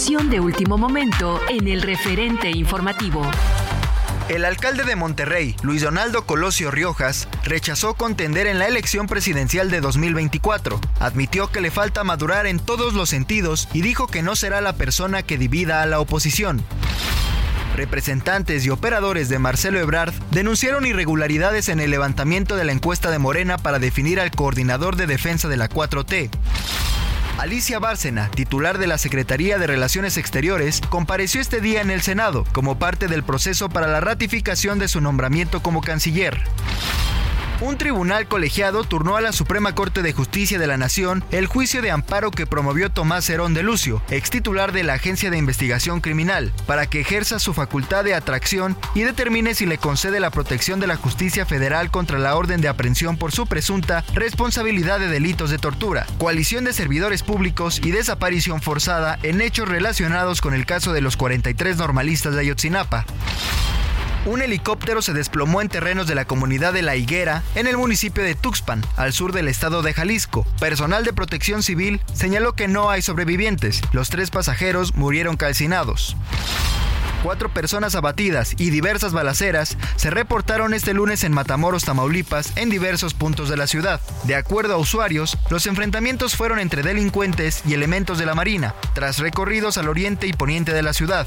De último momento en el referente informativo. El alcalde de Monterrey, Luis Donaldo Colosio Riojas, rechazó contender en la elección presidencial de 2024. Admitió que le falta madurar en todos los sentidos y dijo que no será la persona que divida a la oposición. Representantes y operadores de Marcelo Ebrard denunciaron irregularidades en el levantamiento de la encuesta de Morena para definir al coordinador de defensa de la 4T. Alicia Bárcena, titular de la Secretaría de Relaciones Exteriores, compareció este día en el Senado como parte del proceso para la ratificación de su nombramiento como canciller. Un tribunal colegiado turnó a la Suprema Corte de Justicia de la Nación el juicio de amparo que promovió Tomás Herón de Lucio, ex titular de la Agencia de Investigación Criminal, para que ejerza su facultad de atracción y determine si le concede la protección de la justicia federal contra la orden de aprehensión por su presunta responsabilidad de delitos de tortura, coalición de servidores públicos y desaparición forzada en hechos relacionados con el caso de los 43 normalistas de Ayotzinapa. Un helicóptero se desplomó en terrenos de la comunidad de La Higuera, en el municipio de Tuxpan, al sur del estado de Jalisco. Personal de protección civil señaló que no hay sobrevivientes. Los tres pasajeros murieron calcinados. Cuatro personas abatidas y diversas balaceras se reportaron este lunes en Matamoros, Tamaulipas, en diversos puntos de la ciudad. De acuerdo a usuarios, los enfrentamientos fueron entre delincuentes y elementos de la Marina, tras recorridos al oriente y poniente de la ciudad.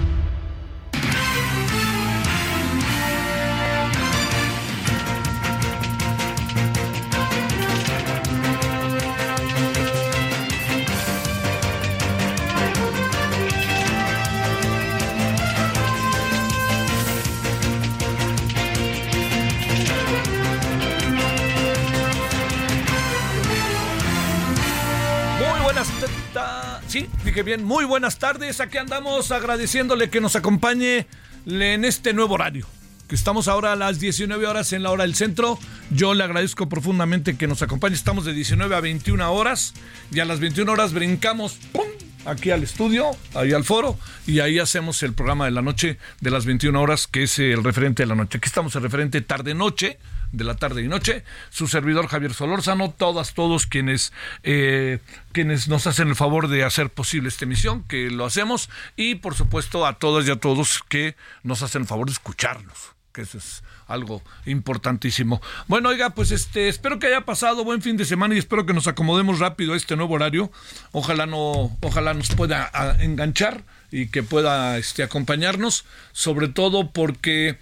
Bien, muy buenas tardes. Aquí andamos agradeciéndole que nos acompañe en este nuevo horario. Que estamos ahora a las 19 horas en la hora del centro. Yo le agradezco profundamente que nos acompañe. Estamos de 19 a 21 horas y a las 21 horas brincamos aquí al estudio, ahí al foro, y ahí hacemos el programa de la noche de las 21 horas, que es el referente de la noche. Aquí estamos el referente tarde-noche, de la tarde y noche. Su servidor Javier Solórzano, todas, todos quienes, eh, quienes nos hacen el favor de hacer posible esta emisión, que lo hacemos, y por supuesto a todas y a todos que nos hacen el favor de escucharnos que eso es algo importantísimo. Bueno, oiga, pues este, espero que haya pasado buen fin de semana y espero que nos acomodemos rápido a este nuevo horario. Ojalá no, ojalá nos pueda a, enganchar y que pueda este, acompañarnos, sobre todo porque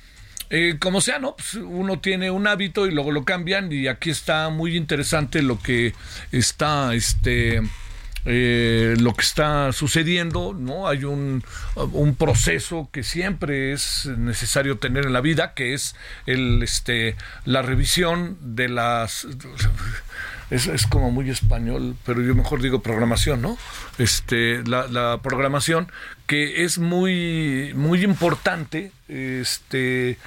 eh, como sea, ¿no? Pues uno tiene un hábito y luego lo cambian y aquí está muy interesante lo que está, este, eh, lo que está sucediendo, ¿no? Hay un, un, proceso que siempre es necesario tener en la vida, que es el, este, la revisión de las es, es, como muy español, pero yo mejor digo programación, ¿no? Este, la, la programación que es muy, muy importante, este,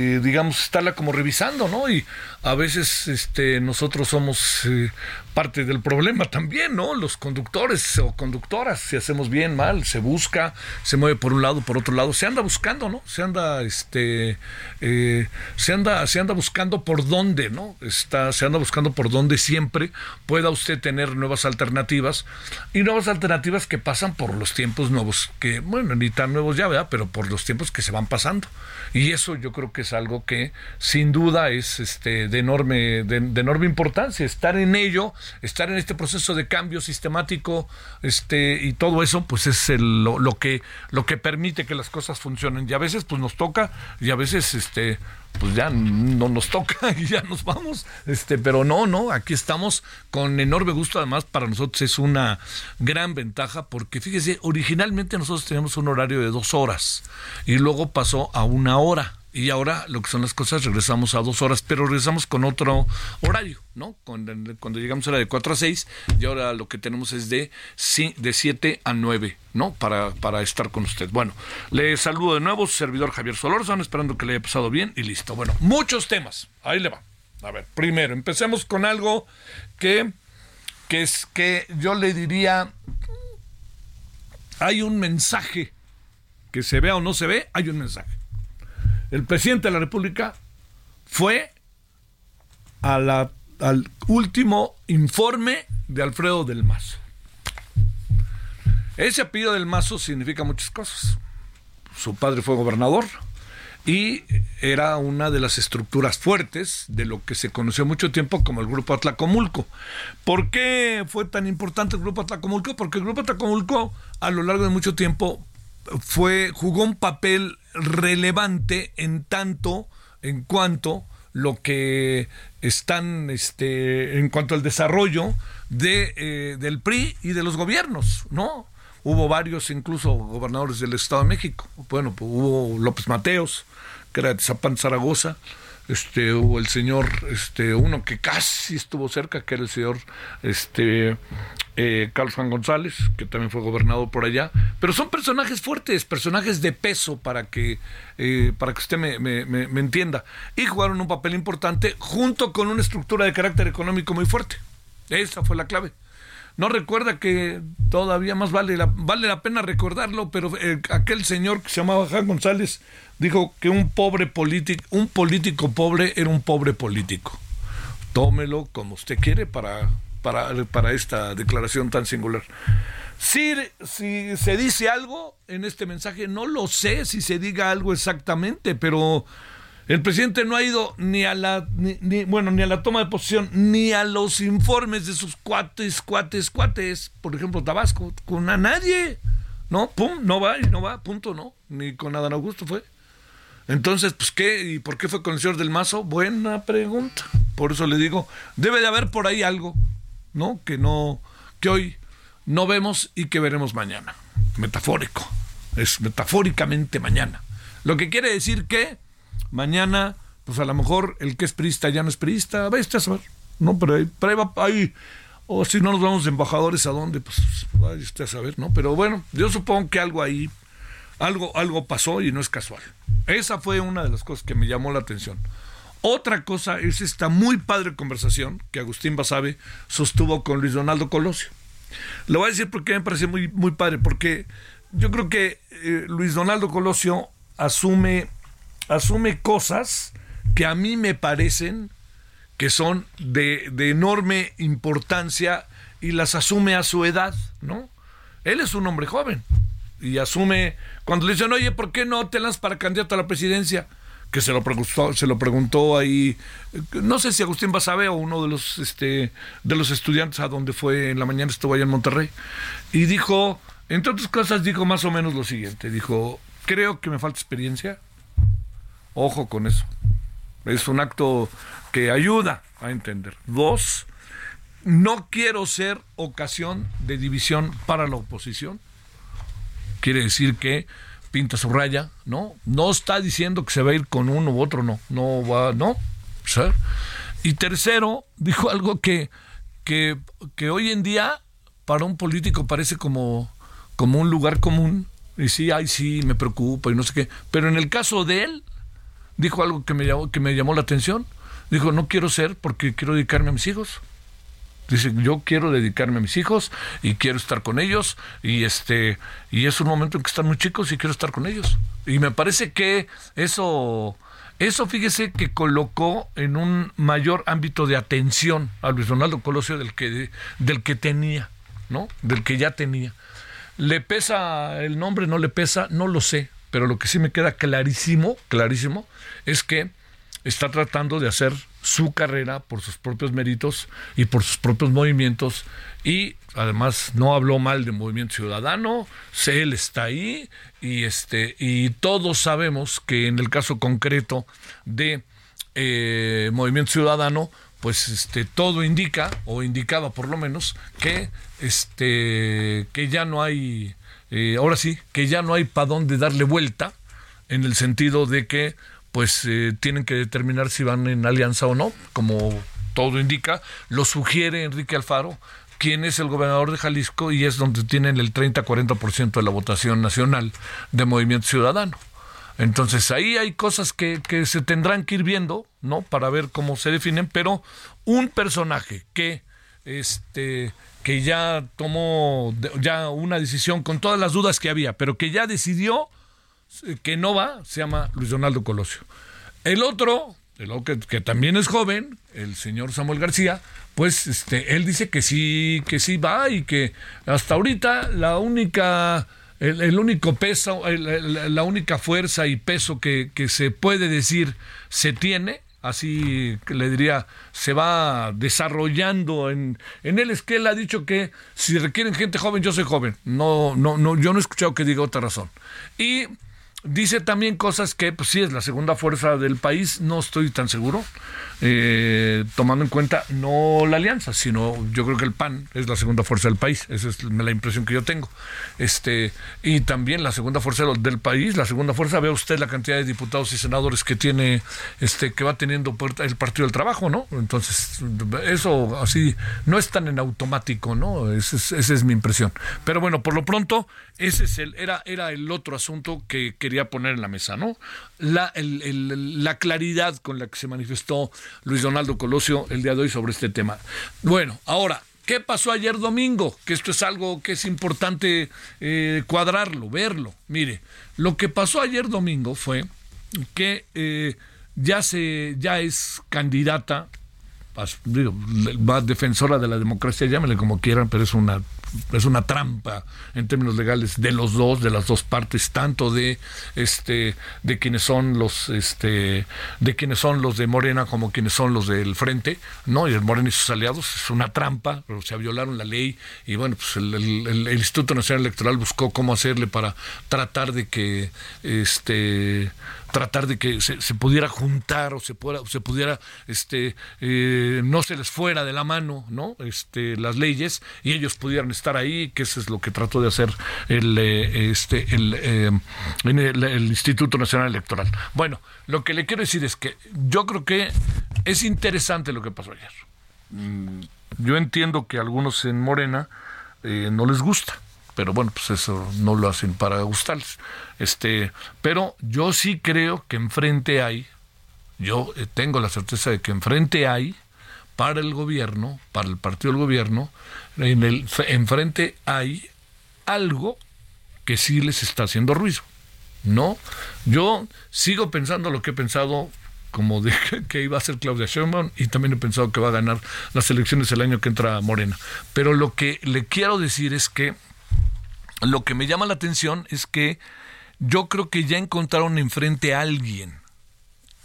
eh, digamos, estarla como revisando, ¿no? Y a veces este, nosotros somos eh, parte del problema también, ¿no? Los conductores o conductoras, si hacemos bien, mal, se busca, se mueve por un lado, por otro lado, se anda buscando, ¿no? Se anda, este, eh, se anda, se anda buscando por dónde, ¿no? Está, se anda buscando por dónde siempre pueda usted tener nuevas alternativas y nuevas alternativas que pasan por los tiempos nuevos, que, bueno, ni tan nuevos ya, ¿verdad? Pero por los tiempos que se van pasando. Y eso yo creo que es algo que sin duda es este de enorme de, enorme importancia estar en ello estar en este proceso de cambio sistemático este y todo eso pues es lo, lo, que lo que permite que las cosas funcionen. Y a veces pues nos toca y a veces este pues ya no nos toca y ya nos vamos. Este, pero no, no, aquí estamos con enorme gusto. Además, para nosotros es una gran ventaja porque fíjese, originalmente nosotros teníamos un horario de dos horas y luego pasó a una hora y ahora lo que son las cosas regresamos a dos horas, pero regresamos con otro horario, ¿no? Cuando, cuando llegamos era de 4 a 6 y ahora lo que tenemos es de, de 7 a 9, ¿no? Para, para estar con usted. Bueno, le saludo de nuevo, su servidor Javier Solórzano, esperando que le haya pasado bien y listo. Bueno, muchos temas, ahí le va. A ver, primero, empecemos con algo que, que es que yo le diría, hay un mensaje, que se vea o no se ve, hay un mensaje el presidente de la República fue al último informe de Alfredo del Mazo. Ese apellido del Mazo significa muchas cosas. Su padre fue gobernador y era una de las estructuras fuertes de lo que se conoció mucho tiempo como el Grupo Atlacomulco. ¿Por qué fue tan importante el Grupo Atlacomulco? Porque el Grupo Atlacomulco a lo largo de mucho tiempo fue jugó un papel relevante en tanto, en cuanto lo que están, este, en cuanto al desarrollo de, eh, del PRI y de los gobiernos, ¿no? Hubo varios, incluso gobernadores del Estado de México. Bueno, pues hubo López Mateos, que era de Zapán, Zaragoza, este hubo el señor este uno que casi estuvo cerca que era el señor este eh, Carlos Juan González que también fue gobernador por allá. Pero son personajes fuertes personajes de peso para que eh, para que usted me, entienda. Y jugaron un papel importante junto con una estructura de carácter económico muy fuerte. Esa fue la clave no recuerda que todavía más vale la, vale la pena recordarlo, pero eh, aquel señor que se llamaba Juan González dijo que un pobre político, un político pobre era un pobre político. Tómelo como usted quiere para, para, para esta declaración tan singular. Si, si se dice algo en este mensaje, no lo sé si se diga algo exactamente, pero el presidente no ha ido ni a la, bueno, ni a la toma de posición, ni a los informes de sus cuates, cuates, cuates, por ejemplo, Tabasco, con a nadie. No, pum, no va y no va, punto, no. Ni con Adán Augusto fue. Entonces, pues, ¿qué? ¿Y por qué fue con el señor del Mazo? Buena pregunta. Por eso le digo, debe de haber por ahí algo, ¿no? Que no, que hoy no vemos y que veremos mañana. Metafórico. Es metafóricamente mañana. Lo que quiere decir que mañana, pues a lo mejor el que es priista ya no es priista, a a saber, no, pero ahí, va, ahí, o si no nos vamos de embajadores a dónde, pues vaya usted a saber, ¿no? Pero bueno, yo supongo que algo ahí, algo, algo pasó y no es casual. Esa fue una de las cosas que me llamó la atención. Otra cosa es esta muy padre conversación que Agustín Basabe sostuvo con Luis Donaldo Colosio. Le voy a decir por qué me parece muy, muy padre, porque yo creo que eh, Luis Donaldo Colosio asume asume cosas que a mí me parecen que son de, enorme importancia y las asume a su edad, ¿no? Él es un hombre joven y asume, cuando le dicen, oye, ¿por qué no te lanzas para candidato a la presidencia? Que se lo preguntó, se lo preguntó ahí, no sé si Agustín Basabe o uno de los, este, de los estudiantes a donde fue en la mañana, estuvo allá en Monterrey, y dijo, entre otras cosas, dijo más o menos lo siguiente, dijo, creo que me falta experiencia, Ojo con eso. Es un acto que ayuda a entender. Dos, no quiero ser ocasión de división para la oposición. Quiere decir que pinta su raya, ¿no? No está diciendo que se va a ir con uno u otro, no, no va, no. Y tercero, dijo algo que, que, que hoy en día para un político parece como, como un lugar común. Y sí, ay, sí, me preocupa y no sé qué. Pero en el caso de él, dijo algo que me llamó, que me llamó la atención. Dijo, no quiero ser porque quiero dedicarme a mis hijos. Dice, yo quiero dedicarme a mis hijos y quiero estar con ellos y este y es un momento en que están muy chicos y quiero estar con ellos. Y me parece que eso eso fíjese que colocó en un mayor ámbito de atención a Luis Ronaldo Colosio del que del que tenía, ¿no? Del que ya tenía. ¿Le pesa el nombre? ¿No le pesa? No lo sé, pero lo que sí me queda clarísimo, clarísimo, es que está tratando de hacer su carrera por sus propios méritos y por sus propios movimientos. Y además no habló mal de Movimiento Ciudadano, él está ahí y este y todos sabemos que en el caso concreto de eh, Movimiento Ciudadano pues este todo indica o indicaba por lo menos que este que ya no hay eh, ahora sí que ya no hay para dónde darle vuelta en el sentido de que pues eh, tienen que determinar si van en alianza o no, como todo indica, lo sugiere Enrique Alfaro, quien es el gobernador de Jalisco y es donde tienen el 30-40% de la votación nacional de Movimiento Ciudadano. Entonces ahí hay cosas que, que, se tendrán que ir viendo, ¿no? Para ver cómo se definen, pero un personaje que, este, que ya tomó ya una decisión con todas las dudas que había, pero que ya decidió que no va, se llama Luis Donaldo Colosio. El otro, el que, que, también es joven, el señor Samuel García, pues este, él dice que sí, que sí va y que hasta ahorita la única, el, único peso, la única fuerza y peso que, que se puede decir se tiene así le diría, se va desarrollando en, en él. Es que él ha dicho que si requieren gente joven, yo soy joven. No, no, no, yo no he escuchado que diga otra razón. Y Dice también cosas que, pues sí, es la segunda fuerza del país, no estoy tan seguro, eh, tomando en cuenta no la alianza, sino yo creo que el PAN es la segunda fuerza del país, esa es la impresión que yo tengo. Este, y también la segunda fuerza del país, la segunda fuerza, vea usted la cantidad de diputados y senadores que tiene, este, que va teniendo el Partido del Trabajo, ¿no? Entonces, eso así no es tan en automático, ¿no? Esa es, esa es mi impresión. Pero bueno, por lo pronto, ese es el, era, era el otro asunto que quería poner en la mesa, ¿no? La, la claridad con la que se manifestó Luis Donaldo Colosio el día de hoy sobre este tema. Bueno, ahora, ¿qué pasó ayer domingo? Que esto es algo que es importante eh, cuadrarlo, verlo. Mire, lo que pasó ayer domingo fue que eh, ya se ya es candidata digo, defensora de la democracia, llámenle como quieran, pero es una es una trampa en términos legales de los dos, de las dos partes, tanto de este de quienes son los este de quienes son los de Morena como quienes son los del Frente, ¿no? Y el Morena y sus aliados es una trampa, pero se violaron la ley y bueno, pues el, el Instituto Nacional Electoral buscó cómo hacerle para tratar de que este tratar de que se, pudiera juntar o se pudiera, se pudiera este, eh, no se les fuera de la mano no este, las leyes y ellos pudieran estar ahí, que eso es lo que trató de hacer el, eh, este, eh, el, el, Instituto Nacional Electoral. Bueno, lo que le quiero decir es que yo creo que es interesante lo que pasó ayer. Mm, yo entiendo que a algunos en Morena no les gusta pero bueno, pues eso no lo hacen para gustarles. Este, pero yo sí creo que enfrente hay, yo eh, tengo la certeza de que enfrente hay para el gobierno, para el partido del gobierno, en el enfrente hay algo que sí les está haciendo ruido. ¿No? Yo sigo pensando lo que he pensado como dije que iba a ser Claudia Sheinbaum y también he pensado que va a ganar las elecciones el año que entra Morena. Pero lo que le quiero decir es que lo que me llama la atención es que yo creo que ya encontraron enfrente a alguien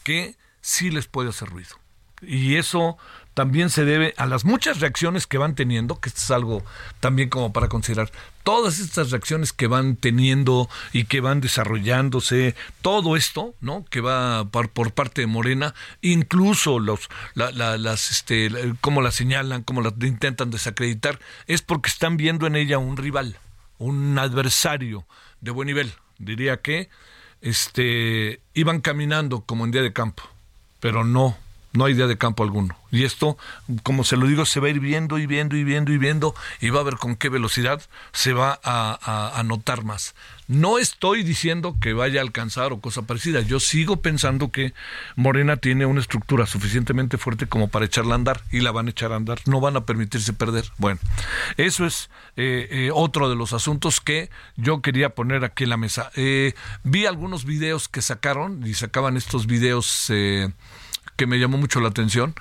que sí les puede hacer ruido. Y eso también se debe a las muchas reacciones que van teniendo, que esto es algo también como para considerar, todas estas reacciones que van teniendo y que van desarrollándose, todo esto, ¿no? Que va por, parte de Morena, incluso los, las, este, la señalan, cómo la intentan desacreditar, es porque están viendo en ella un rival, un adversario de buen nivel. Diría que, este, iban caminando como en día de campo, pero no no hay idea de campo alguno. Y esto, como se lo digo, se va a ir viendo y viendo y viendo y viendo y va a ver con qué velocidad se va a, notar más. No estoy diciendo que vaya a alcanzar o cosa parecida. Yo sigo pensando que Morena tiene una estructura suficientemente fuerte como para echarla a andar y la van a echar a andar. No van a permitirse perder. Bueno, eso es eh, eh, otro de los asuntos que yo quería poner aquí en la mesa. Eh, vi algunos videos que sacaron y sacaban estos videos que me llamó mucho la atención.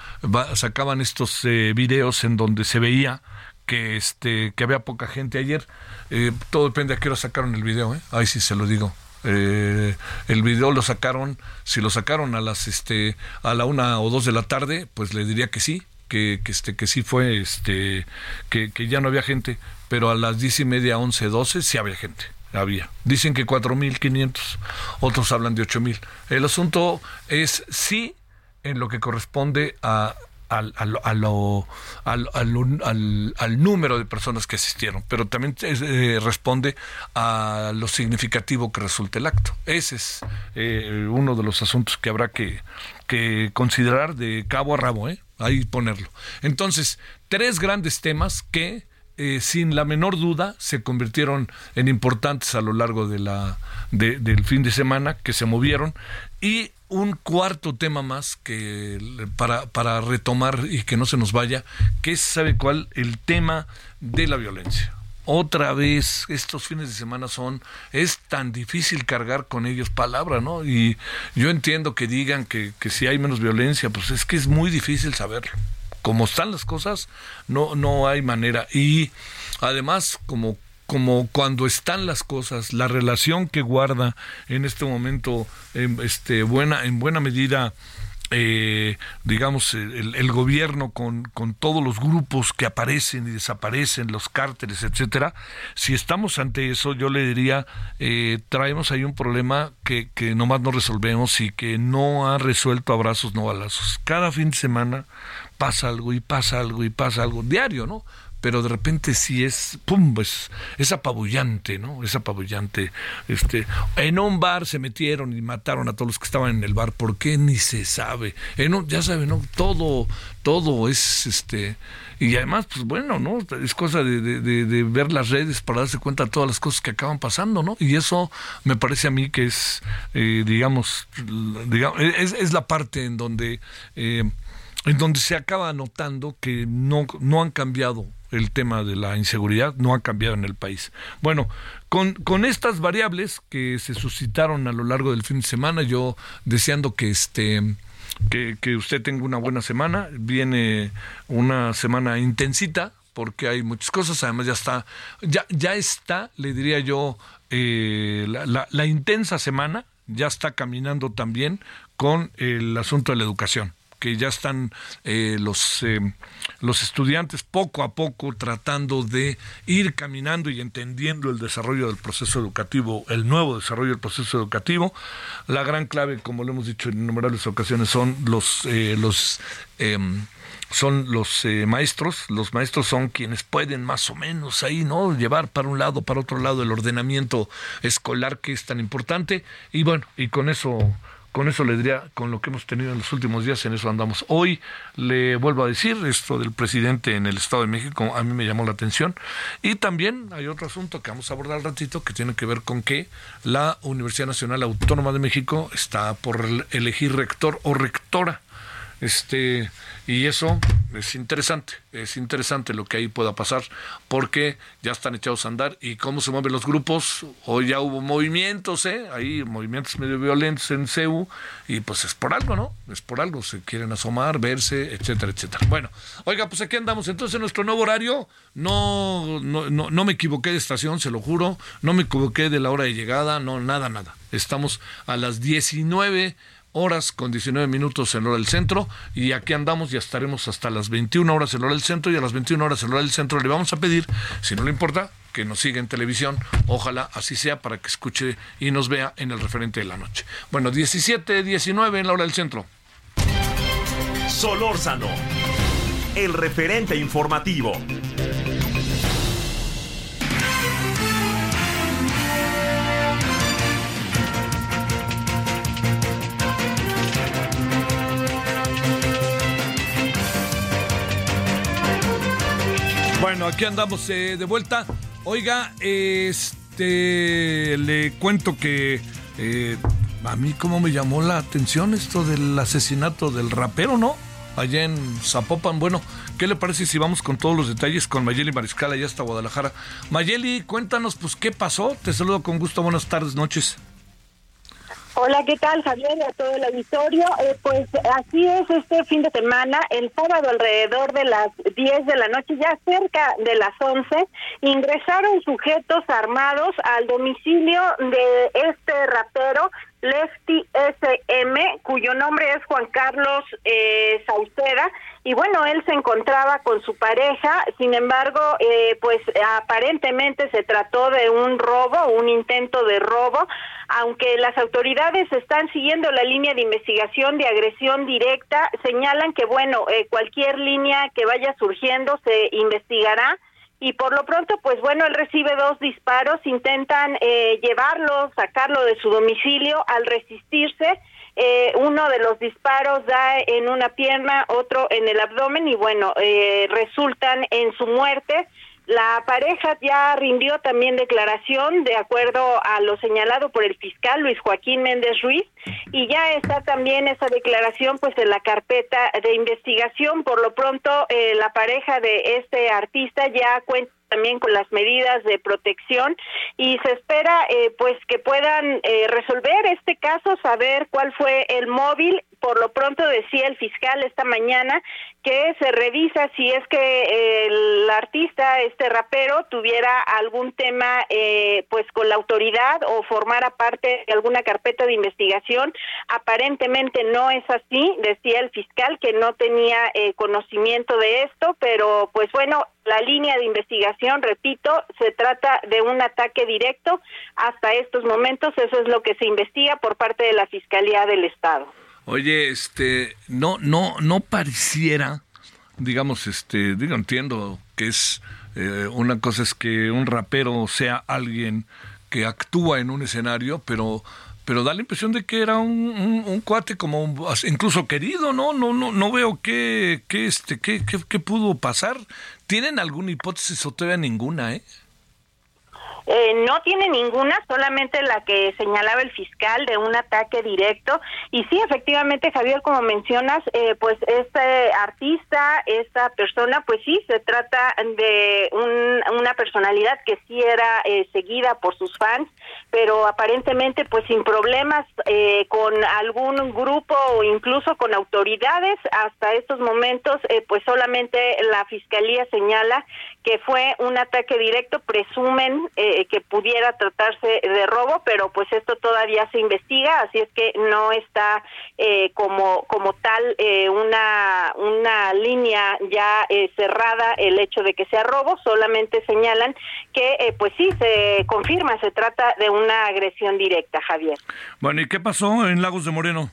sacaban estos eh, videos en donde se veía que este que había poca gente ayer. Eh, todo depende a qué hora sacaron el video, ¿eh? Ahí sí se lo digo. Eh, el video lo sacaron, si lo sacaron a las este a la una o dos de la tarde, pues le diría que sí, que, que este que sí fue este que, que ya no había gente, pero a las diez y media, once, doce sí había gente había. Dicen que cuatro mil quinientos, otros hablan de ocho mil. El asunto es sí en lo que corresponde a, al, al, al, al, número de personas que asistieron, pero también eh, responde a lo significativo que resulta el acto. Ese es eh, uno de los asuntos que habrá que, que considerar de cabo a rabo, ¿eh? ahí ponerlo. Entonces, tres grandes temas que eh, sin la menor duda se convirtieron en importantes a lo largo de la, del fin de semana, que se movieron, y un cuarto tema más que para, para retomar y que no se nos vaya, que es, ¿sabe cuál? El tema de la violencia otra vez estos fines de semana son es tan difícil cargar con ellos palabra, ¿no? Y yo entiendo que digan que, que si hay menos violencia, pues es que es muy difícil saberlo. Como están las cosas, no no hay manera y además como como cuando están las cosas, la relación que guarda en este momento, en, este, buena, en buena medida, eh, digamos, el, gobierno con, con, todos los grupos que aparecen y desaparecen, los cárteles, etcétera, si estamos ante eso, yo le diría, eh, traemos ahí un problema que, que nomás no resolvemos y que no ha resuelto abrazos, no balazos. Cada fin de semana pasa algo y pasa algo y pasa algo, diario, ¿no? pero de repente sí es, pum, es, es apabullante, ¿no? Es apabullante. Este, en un bar se metieron y mataron a todos los que estaban en el bar, ¿por qué? Ni se sabe. En ya saben, ¿no? Todo, todo es, este, y además, pues bueno, ¿no? Es cosa de, de, ver las redes para darse cuenta de todas las cosas que acaban pasando, ¿no? Y eso me parece a mí que es, eh, digamos, digamos es, es, la parte en donde... Eh, en donde se acaba notando que no, no han cambiado el tema de la inseguridad no ha cambiado en el país. Bueno, con, con estas variables que se suscitaron a lo largo del fin de semana, yo deseando que este que, que usted tenga una buena semana, viene una semana intensita, porque hay muchas cosas, además ya está, ya, ya está, le diría yo, eh, la, la intensa semana, ya está caminando también con el asunto de la educación que ya están eh, los, eh, los estudiantes poco a poco tratando de ir caminando y entendiendo el desarrollo del proceso educativo, el nuevo desarrollo del proceso educativo. La gran clave, como lo hemos dicho en innumerables ocasiones, son los, eh, los em, son los maestros, los maestros son quienes pueden más o menos ahí, ¿no? Llevar para un lado, para otro lado el ordenamiento escolar que es tan importante y bueno, y con eso con eso le diría, con lo que hemos tenido en los últimos días, en eso andamos. Hoy le vuelvo a decir esto del presidente en el Estado de México, a mí me llamó la atención. Y también hay otro asunto que vamos a abordar al ratito, que tiene que ver con que la Universidad Nacional Autónoma de México está por elegir rector o rectora. Este, y eso es interesante, es interesante lo que ahí pueda pasar, porque ya están echados a andar y cómo se mueven los grupos. Hoy ya hubo movimientos, ¿eh? Hay movimientos medio violentos en CEU y pues es por algo, ¿no? Es por algo, se quieren asomar, verse, etcétera, etcétera. Bueno, oiga, pues aquí andamos. Entonces, en nuestro nuevo horario, no, no, no, no me equivoqué de estación, se lo juro, no me equivoqué de la hora de llegada, no, nada, nada. Estamos a las 19 horas con 19 minutos en hora del centro y aquí andamos y estaremos hasta las 21 horas en hora del centro y a las 21 horas en hora del centro le vamos a pedir, si no le importa, que nos siga en televisión, ojalá así sea para que escuche y nos vea en el referente de la noche. Bueno, 17, 19 en la hora del centro. Solórzano, el referente informativo. Bueno, aquí andamos eh, de vuelta. Oiga, este le cuento que eh, a mí como me llamó la atención esto del asesinato del rapero, ¿no? Allá en Zapopan. Bueno, ¿qué le parece si vamos con todos los detalles con Mayeli Mariscal allá hasta Guadalajara? Mayeli, cuéntanos pues qué pasó. Te saludo con gusto. Buenas tardes, noches. Hola, ¿qué tal Javier y a todo el auditorio? Eh, pues así es este fin de semana, el sábado alrededor de las 10 de la noche, ya cerca de las 11, ingresaron sujetos armados al domicilio de este rapero Lefty SM, cuyo nombre es Juan Carlos eh, Sauceda, y bueno, él se encontraba con su pareja, sin embargo, eh, pues aparentemente se trató de un robo, un intento de robo, aunque las autoridades están siguiendo la línea de investigación de agresión directa, señalan que bueno, eh, cualquier línea que vaya surgiendo se investigará y por lo pronto, pues bueno, él recibe dos disparos, intentan eh, llevarlo, sacarlo de su domicilio al resistirse. Eh, uno de los disparos da en una pierna, otro en el abdomen y bueno, eh, resultan en su muerte. La pareja ya rindió también declaración de acuerdo a lo señalado por el fiscal Luis Joaquín Méndez Ruiz y ya está también esa declaración pues en la carpeta de investigación. Por lo pronto eh, la pareja de este artista ya cuenta también con las medidas de protección y se espera eh, pues que puedan eh, resolver este caso, saber cuál fue el móvil. Por lo pronto decía el fiscal esta mañana que se revisa si es que el artista, este rapero, tuviera algún tema eh, pues con la autoridad o formara parte de alguna carpeta de investigación. Aparentemente no es así, decía el fiscal que no tenía conocimiento de esto, pero pues bueno, la línea de investigación, repito, se trata de un ataque directo. Hasta estos momentos eso es lo que se investiga por parte de la Fiscalía del Estado. Oye, este, no, no, no pareciera, digamos, este, digo, entiendo que es eh, una cosa es que un rapero sea alguien que actúa en un escenario, pero pero da la impresión de que era un, cuate como incluso querido, ¿no? No, no, no veo qué, qué, este, qué, qué, qué pudo pasar. ¿Tienen alguna hipótesis o todavía ninguna, eh? Eh, no tiene ninguna, solamente la que señalaba el fiscal de un ataque directo. Y sí, efectivamente, Javier, como mencionas, eh, pues este artista, esta persona, pues sí, se trata de una personalidad que sí era eh, seguida por sus fans, pero aparentemente pues sin problemas con algún grupo o incluso con autoridades. Hasta estos momentos, pues solamente la fiscalía señala que fue un ataque directo, presumen eh, que pudiera tratarse de robo, pero pues esto todavía se investiga, así es que no está eh, como como tal eh, una una línea ya cerrada el hecho de que sea robo, solamente señalan que pues sí se confirma, se trata de una agresión directa, Javier. Bueno, ¿y qué pasó en Lagos de Moreno?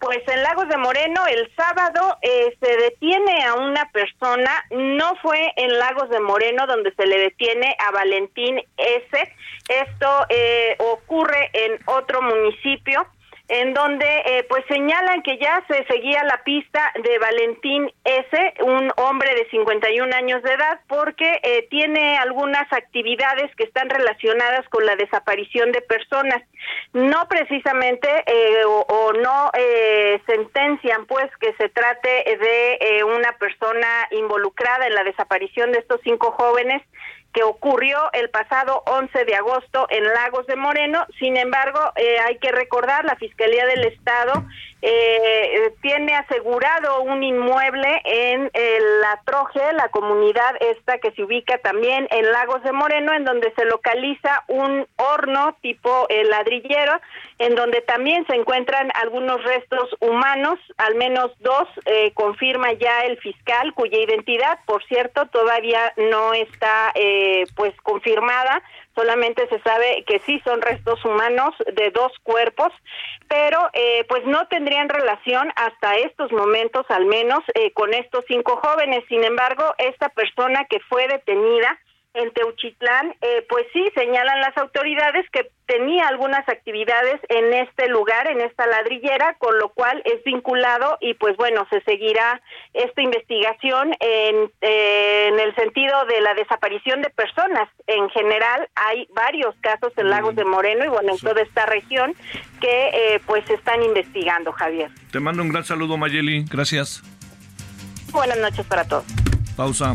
Pues en Lagos de Moreno el sábado eh, se detiene a una persona, no fue en Lagos de Moreno donde se le detiene a Valentín S. Esto eh, ocurre en otro municipio en donde eh, pues señalan que ya se seguía la pista de Valentín S., un hombre de 51 años de edad, porque eh, tiene algunas actividades que están relacionadas con la desaparición de personas. No precisamente eh, o, no sentencian pues que se trate de una persona involucrada en la desaparición de estos cinco jóvenes que ocurrió el pasado 11 de agosto en Lagos de Moreno. Sin embargo, eh, hay que recordar, la Fiscalía del Estado eh, tiene asegurado un inmueble en la Troje, la comunidad esta que se ubica también en Lagos de Moreno, en donde se localiza un horno tipo eh, ladrillero, en donde también se encuentran algunos restos humanos, al menos dos, eh, confirma ya el fiscal, cuya identidad, por cierto, todavía no está eh, pues confirmada solamente se sabe que sí son restos humanos de dos cuerpos, pero eh, pues no tendrían relación hasta estos momentos al menos eh, con estos cinco jóvenes. Sin embargo, esta persona que fue detenida en Teuchitlán, eh, pues sí, señalan las autoridades que tenía algunas actividades en este lugar, en esta ladrillera, con lo cual es vinculado y pues bueno, se seguirá esta investigación en, en el sentido de la desaparición de personas. En general hay varios casos en Lagos de Moreno y bueno, en toda esta región que eh, pues se están investigando, Javier. Te mando un gran saludo, Mayeli. Gracias. Buenas noches para todos. Pausa.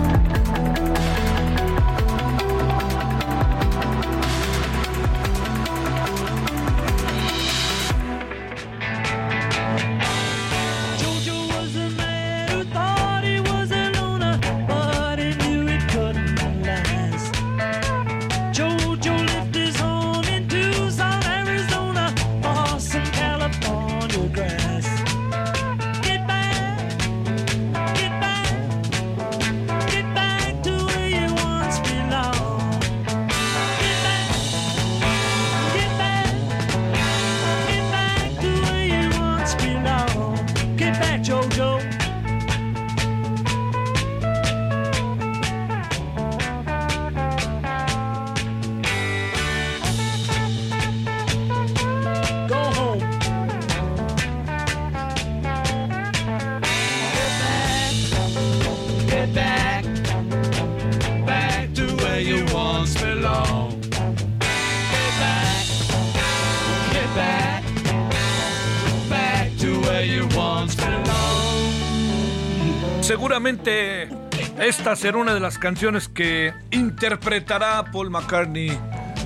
Esta será una de las canciones que interpretará Paul McCartney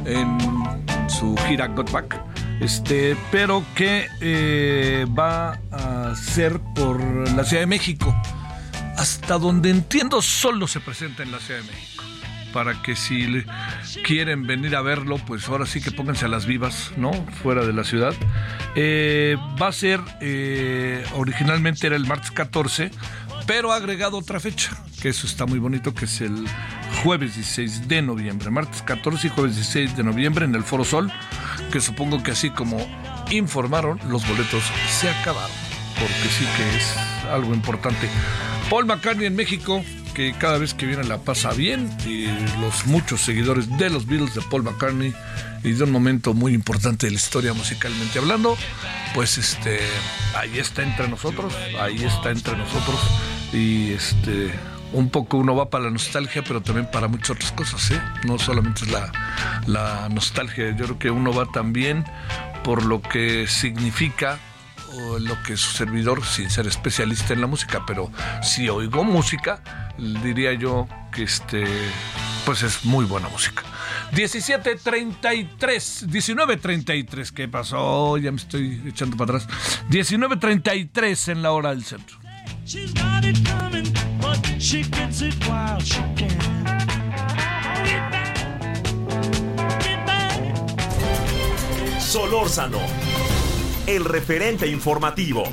en su gira Got Back. Este, pero que eh, va a ser por la Ciudad de México. Hasta donde entiendo, solo se presenta en la Ciudad de México. Para que si quieren venir a verlo, pues ahora sí que pónganse a las vivas, ¿no? Fuera de la ciudad. Eh, va a ser, eh, originalmente era el martes 14, pero ha agregado otra fecha, que eso está muy bonito, que es el jueves 16 de noviembre, martes 14 y jueves 16 de noviembre en el Foro Sol, que supongo que así como informaron, los boletos se acabaron, porque sí que es algo importante. Paul McCartney en México, que cada vez que viene la pasa bien, y los muchos seguidores de los Beatles de Paul McCartney, y de un momento muy importante de la historia musicalmente hablando, pues este, ahí está entre nosotros, ahí está entre nosotros, y este, un poco uno va para la nostalgia, pero también para muchas otras cosas, ¿eh? No solamente es la, la nostalgia, yo creo que uno va también por lo que significa o lo que su servidor, sin ser especialista en la música, pero si oigo música, diría yo que este, pues es muy buena música. 17.33, 19.33, ¿qué pasó? Ya me estoy echando para atrás. 19.33 en la hora del centro. She's got it coming, but she gets it while she can. Solórzano, el referente informativo.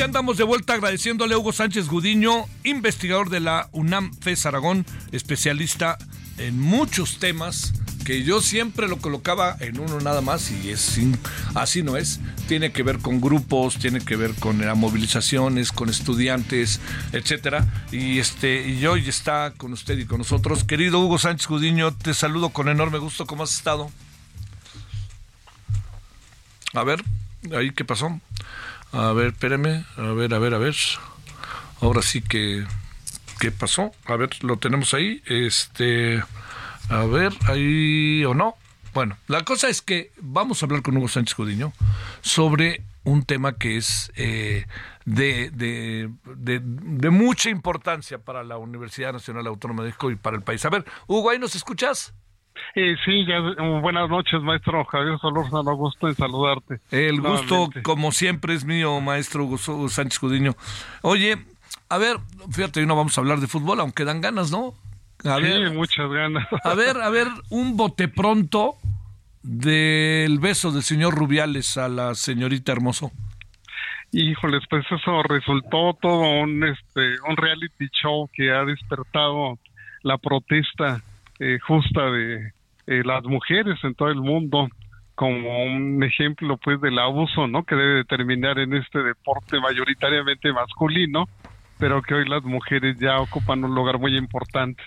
Aquí andamos de vuelta agradeciéndole a Hugo Sánchez Gudiño, investigador de la UNAM FES Aragón, especialista en muchos temas que yo siempre lo colocaba en uno nada más y es así no es. Tiene que ver con grupos, tiene que ver con eh, movilizaciones, con estudiantes, etcétera. Y este y hoy está con usted y con nosotros, querido Hugo Sánchez Gudiño, te saludo con enorme gusto. ¿Cómo has estado? A ver, ahí qué pasó. A ver, espérame, a ver, a ver, a ver. Ahora sí que ¿qué pasó? A ver, lo tenemos ahí. Este, a ver, ahí o no. Bueno, la cosa es que vamos a hablar con Hugo Sánchez Gudiño sobre un tema que es eh, de, de, de- de mucha importancia para la Universidad Nacional Autónoma de México y para el país. A ver, Hugo, ¿ahí nos escuchas? Eh, sí, ya, eh, buenas noches, maestro Javier Solórzano, gusto en saludarte. El gusto, Nuevamente. como siempre, es mío, maestro Hugo Sánchez Gudiño. Oye, a ver, fíjate, hoy no vamos a hablar de fútbol, aunque dan ganas, ¿no? A sí, ver, muchas ganas. a ver, a ver, un bote pronto del beso del señor Rubiales a la señorita Hermoso. Híjoles, pues eso resultó todo un, este, un reality show que ha despertado la protesta eh, justa de eh, las mujeres en todo el mundo como un ejemplo pues del abuso, ¿no? Que debe de terminar en este deporte mayoritariamente masculino, pero que hoy las mujeres ya ocupan un lugar muy importante.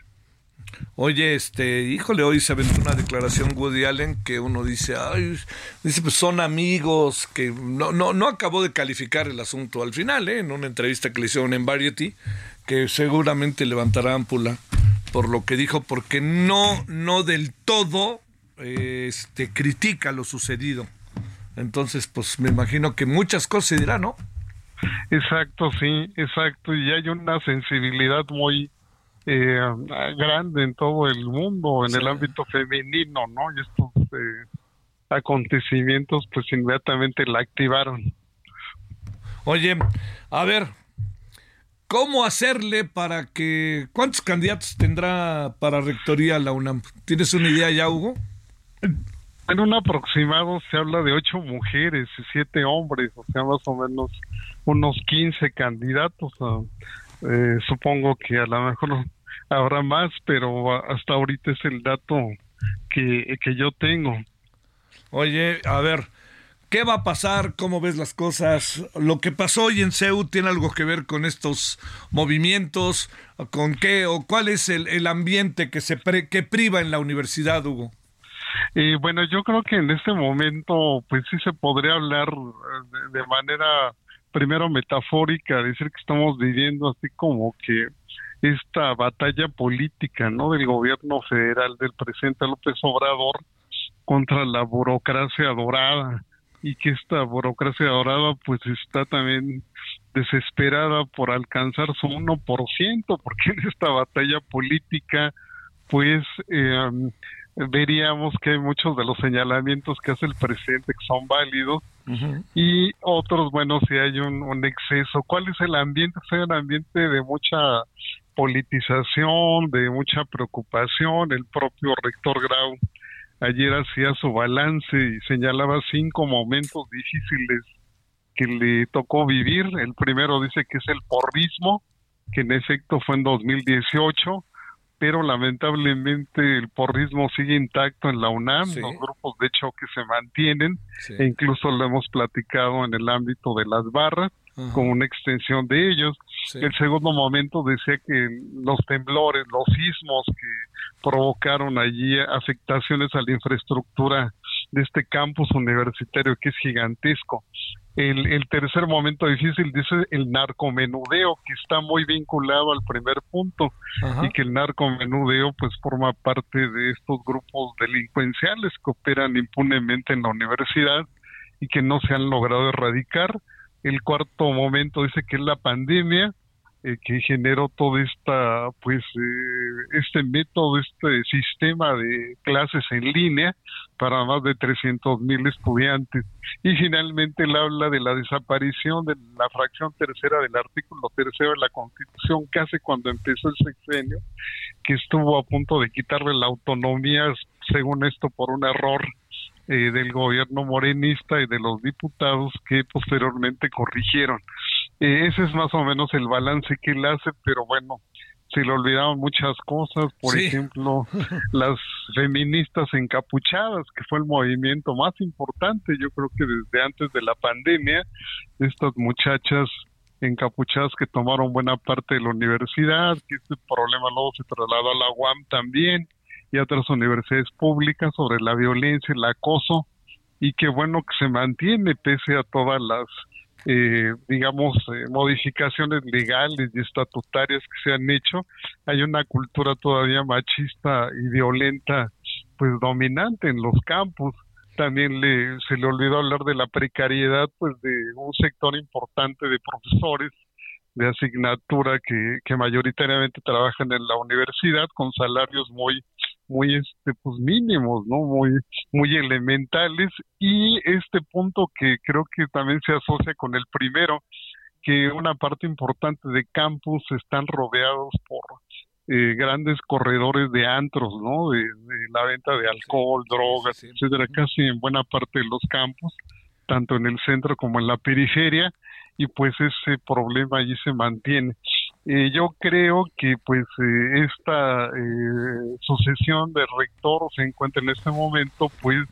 Oye, este, híjole, hoy se aventó una declaración Woody Allen que uno dice, ay, dice, pues son amigos, que no, no, no acabó de calificar el asunto al final, ¿eh? en una entrevista que le hicieron en Variety, que seguramente levantará ámpula por lo que dijo, porque no, no del todo este, critica lo sucedido. Entonces, pues me imagino que muchas cosas se dirán, ¿no? Exacto, sí, exacto. Y hay una sensibilidad muy eh, grande en todo el mundo, en el ámbito femenino, ¿no? Y estos eh, acontecimientos, pues inmediatamente la activaron. Oye, a ver, ¿cómo hacerle para que... ¿Cuántos candidatos tendrá para rectoría la UNAM? ¿Tienes una idea ya, Hugo? En un aproximado se habla de ocho mujeres y siete hombres, o sea, más o menos unos 15 candidatos. ah, eh, supongo que a lo mejor habrá más, pero hasta ahorita es el dato que, que yo tengo. Oye, a ver, ¿qué va a pasar? ¿Cómo ves las cosas? ¿Lo que pasó hoy en CEU tiene algo que ver con estos movimientos? ¿Con qué o cuál es el, el ambiente que se pre- que priva en la universidad, Hugo? Eh, bueno, yo creo que en este momento, pues sí se podría hablar eh, de, de manera, primero metafórica, decir que estamos viviendo así como que esta batalla política, ¿no? Del gobierno federal del presidente López Obrador contra la burocracia dorada y que esta burocracia dorada pues está también desesperada por alcanzar su 1%, porque en esta batalla política pues eh, veríamos que hay muchos de los señalamientos que hace el presidente que son válidos y otros, bueno, si hay un, un exceso. ¿Cuál es el ambiente? Es un ambiente de mucha politización, de mucha preocupación. El propio rector Grau ayer hacía su balance y señalaba cinco momentos difíciles que le tocó vivir. El primero dice que es el porrismo, que en efecto fue en 2018, pero lamentablemente el porrismo sigue intacto en la UNAM, Sí. los grupos de choque se mantienen, Sí. e incluso lo hemos platicado en el ámbito de las barras, Ajá. como una extensión de ellos. Sí. El segundo momento decía que los temblores, los sismos que provocaron allí afectaciones a la infraestructura de este campus universitario que es gigantesco. El, el tercer momento difícil dice el narcomenudeo, que está muy vinculado al primer punto Ajá. y que el narcomenudeo pues forma parte de estos grupos delincuenciales que operan impunemente en la universidad y que no se han logrado erradicar. El cuarto momento dice que es la pandemia eh, que generó todo esta pues eh, este método, este sistema de clases en línea para más de 300 mil estudiantes. Y finalmente él habla de la desaparición de la fracción tercera del artículo tercero de la Constitución, casi cuando empezó el sexenio, que estuvo a punto de quitarle la autonomía, según esto, por un error eh, del gobierno morenista y de los diputados que posteriormente corrigieron. Eh, ese es más o menos el balance que él hace, pero bueno, se le olvidaron muchas cosas, por Sí. ejemplo, las feministas encapuchadas, que fue el movimiento más importante, yo creo que desde antes de la pandemia, estas muchachas encapuchadas que tomaron buena parte de la universidad, que este problema luego se trasladó a la UAM también y a otras universidades públicas sobre la violencia, el acoso, y qué bueno que se mantiene pese a todas las eh, digamos, eh, modificaciones legales y estatutarias que se han hecho, hay una cultura todavía machista y violenta, pues dominante en los campus. También le, se le olvidó hablar de la precariedad, pues de un sector importante de profesores de asignatura que, que mayoritariamente trabajan en la universidad con salarios muy muy este pues mínimos no muy muy elementales y este punto que creo que también se asocia con el primero que una parte importante de campus están rodeados por eh, grandes corredores de antros, ¿no? De, de la venta de alcohol, drogas, sí. etcétera, casi en buena parte de los campus, tanto en el centro como en la periferia, y pues ese problema allí se mantiene. Eh, yo creo que pues eh, esta eh, sucesión de rector se encuentra en este momento pues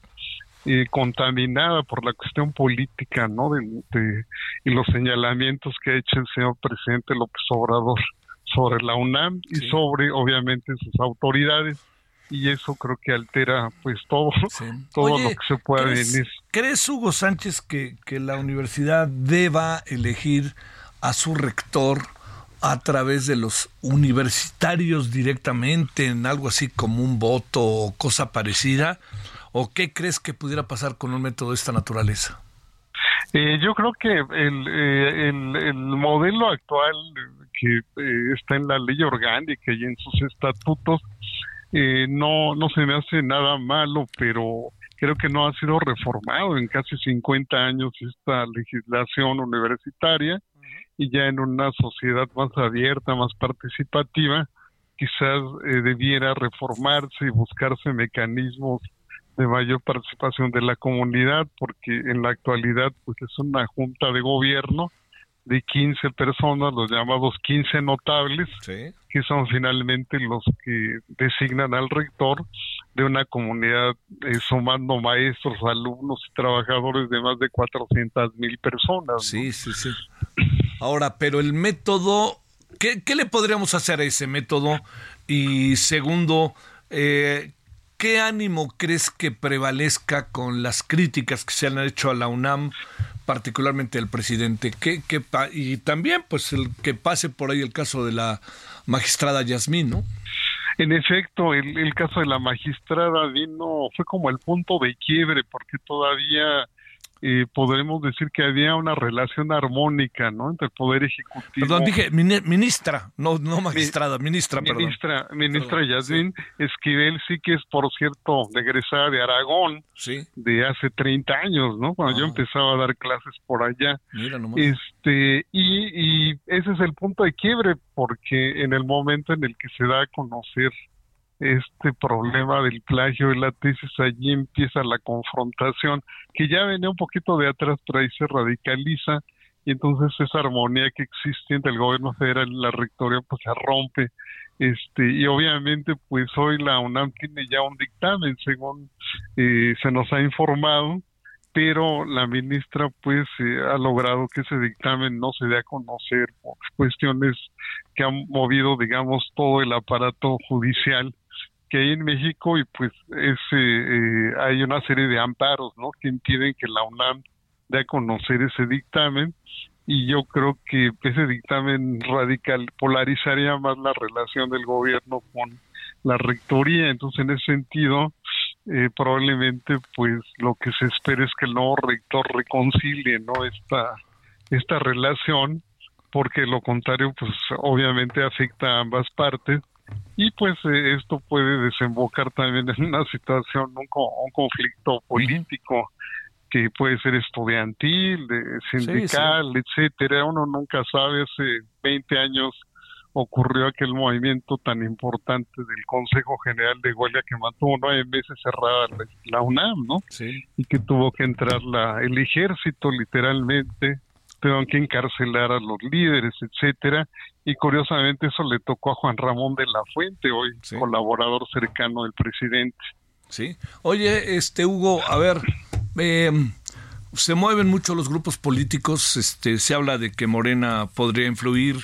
eh, contaminada por la cuestión política, ¿no? De, de- y los señalamientos que ha hecho el señor presidente López Obrador sobre la UNAM y sobre, obviamente, sus autoridades. Y eso creo que altera, pues, todo, Sí. todo Oye, lo que se pueda ¿crees, venir. ¿Crees, Hugo Sánchez, que, que la universidad deba elegir a su rector a través de los universitarios directamente en algo así como un voto o cosa parecida? ¿O qué crees que pudiera pasar con un método de esta naturaleza? Eh, yo creo que el, eh, el, el modelo actual que eh, está en la ley orgánica y en sus estatutos eh, no, no se me hace nada malo, pero creo que no ha sido reformado en casi 50 años esta legislación universitaria y ya en una sociedad más abierta, más participativa, quizás eh, debiera reformarse y buscarse mecanismos de mayor participación de la comunidad, porque en la actualidad pues es una junta de gobierno de 15 personas, los llamados 15 notables, Sí. que son finalmente los que designan al rector de una comunidad eh, sumando maestros, alumnos y trabajadores de más de 400 mil personas. ¿no? Sí, sí, sí. Ahora, pero el método, ¿qué, qué le podríamos hacer a ese método? Y segundo, eh, ¿qué ánimo crees que prevalezca con las críticas que se han hecho a la UNAM, particularmente el presidente? ¿Qué, qué y también, pues, el que pase por ahí el caso de la magistrada Yasmín, ¿no? En efecto, el, el caso de la magistrada vino, fue como el punto de quiebre, porque todavía eh, podremos decir que había una relación armónica, ¿no? Entre el Poder Ejecutivo. Perdón, dije mini- ministra, no, no magistrada, ministra, perdón. Ministra, ministra Yasmín Esquivel, sí que es, por cierto, egresada de Aragón, Sí, de hace 30 años, ¿no? Cuando yo Ah. empezaba a dar clases por allá. mira nomás. Este, y, y ese es el punto de quiebre, porque en el momento en el que se da a conocer este problema del plagio de la tesis, allí empieza la confrontación, que ya venía un poquito de atrás, pero ahí se radicaliza, y entonces esa armonía que existe entre el gobierno federal y la rectoría, pues se rompe. Este, y obviamente, pues hoy la UNAM tiene ya un dictamen, según eh, se nos ha informado, pero la ministra pues eh, ha logrado que ese dictamen no se dé a conocer por cuestiones que han movido digamos todo el aparato judicial que hay en México y pues ese eh, hay una serie de amparos no que impiden que la UNAM dé a conocer ese dictamen y yo creo que ese dictamen radical polarizaría más la relación del gobierno con la rectoría. Entonces en ese sentido eh, probablemente pues lo que se espera es que el nuevo rector reconcilie no esta esta relación porque lo contrario pues obviamente afecta a ambas partes y pues eh, esto puede desembocar también en una situación un, co- un conflicto político que puede ser estudiantil, de sindical, etcétera. Uno nunca sabe. Hace 20 años ocurrió aquel movimiento tan importante del Consejo General de Huelga que mantuvo nueve meses cerrada la, la UNAM, ¿no? Sí. Y que tuvo que entrar la, el ejército literalmente tuvieron que encarcelar a los líderes, etcétera, y curiosamente eso le tocó a Juan Ramón de la Fuente, hoy Sí. colaborador cercano del presidente. Sí. Oye, este Hugo, a ver, eh, se mueven mucho los grupos políticos, este, se habla de que Morena podría influir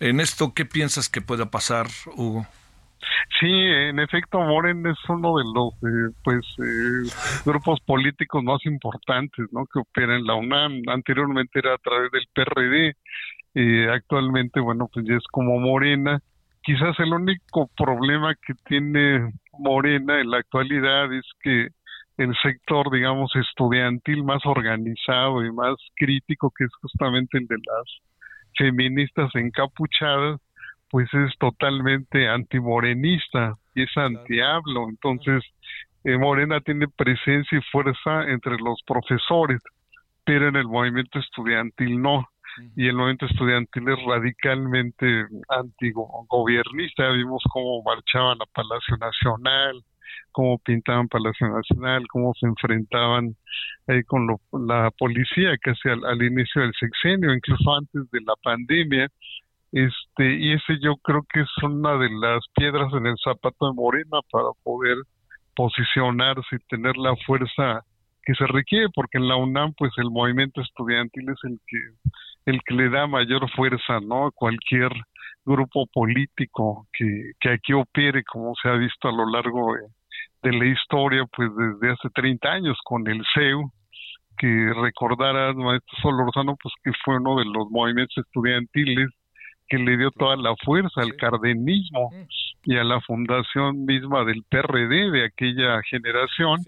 en esto. ¿Qué piensas que pueda pasar, Hugo? Sí, en efecto, Morena es uno de los eh, pues eh, grupos políticos más importantes, ¿no? Que opera en la UNAM. Anteriormente era a través del PRD, eh, actualmente, bueno, pues ya es como Morena. Quizás el único problema que tiene Morena en la actualidad es que el sector, digamos, estudiantil más organizado y más crítico, que es justamente el de las feministas encapuchadas, pues es totalmente antimorenista y es antihablo. Entonces, eh, Morena tiene presencia y fuerza entre los profesores, pero en el movimiento estudiantil no. Y el movimiento estudiantil es radicalmente antigobiernista. Vimos cómo marchaban a Palacio Nacional, cómo pintaban Palacio Nacional, cómo se enfrentaban ahí con lo- la policía casi al, al inicio del sexenio, incluso antes de la pandemia. Este, y ese yo creo que es una de las piedras en el zapato de Morena para poder posicionarse y tener la fuerza que se requiere, porque en la UNAM pues el movimiento estudiantil es el que el que le da mayor fuerza, ¿no? cualquier grupo político que, que aquí opere, como se ha visto a lo largo de, la historia, pues desde hace 30 años con el CEU, que recordarás, maestro Solorzano, pues que fue uno de los movimientos estudiantiles que le dio toda la fuerza al cardenismo y a la fundación misma del PRD de aquella generación,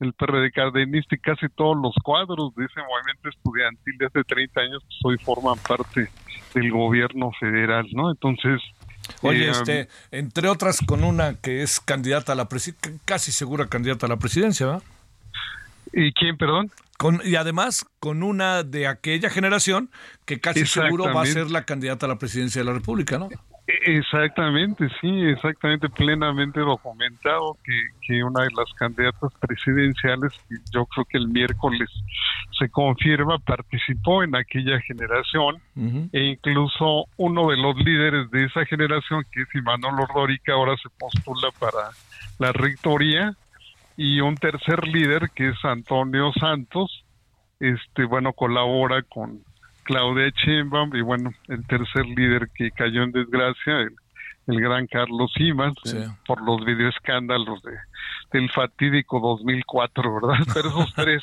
el PRD cardenista y casi todos los cuadros de ese movimiento estudiantil de hace 30 años pues hoy forman parte del gobierno federal, ¿no? Entonces, Oye, eh, este, entre otras con una que es candidata a la presidencia, casi segura candidata a la presidencia, ¿verdad? ¿y quién, perdón? Con, y además con una de aquella generación que casi seguro va a ser la candidata a la presidencia de la República, ¿no? E- Exactamente, sí, exactamente, plenamente documentado que, que una de las candidatas presidenciales, yo creo que el miércoles se confirma, participó en aquella generación e incluso uno de los líderes de esa generación, que es Imanol Ordori, que ahora se postula para la rectoría, y un tercer líder, que es Antonio Santos, este, bueno, colabora con Claudia Sheinbaum, y bueno, el tercer líder que cayó en desgracia, el, el gran Carlos Simas, Sí. eh, por los videoescándalos de, del fatídico 2004, ¿verdad? Pero esos tres...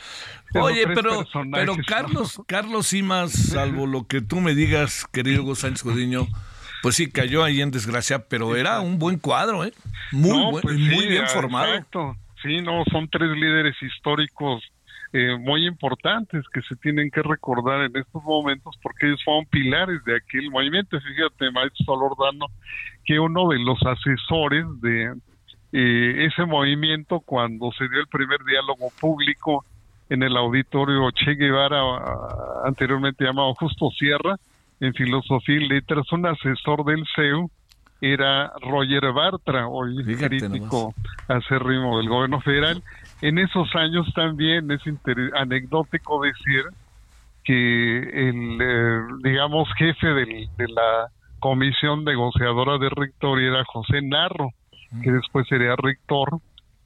esos Oye, tres pero, pero ¿no? Carlos, Carlos Simas, salvo lo que tú me digas, querido Hugo Sánchez Gudiño, pues sí, cayó ahí en desgracia, pero era un buen cuadro, ¿eh? Muy, No, buen- pues muy sí, bien ah, formado. Exacto. Sí, no, son tres líderes históricos eh, muy importantes que se tienen que recordar en estos momentos porque ellos fueron pilares de aquel movimiento. Fíjate, maestro Solordano, que uno de los asesores de eh, ese movimiento cuando se dio el primer diálogo público en el auditorio Che Guevara, ah, anteriormente llamado Justo Sierra, en filosofía y letras, un asesor del CEU era Roger Bartra, hoy Fíjate crítico acérrimo del gobierno federal. En esos años también es anecdótico decir que el, eh, digamos, jefe del- de la comisión negociadora de rectoría era José Narro, que después sería rector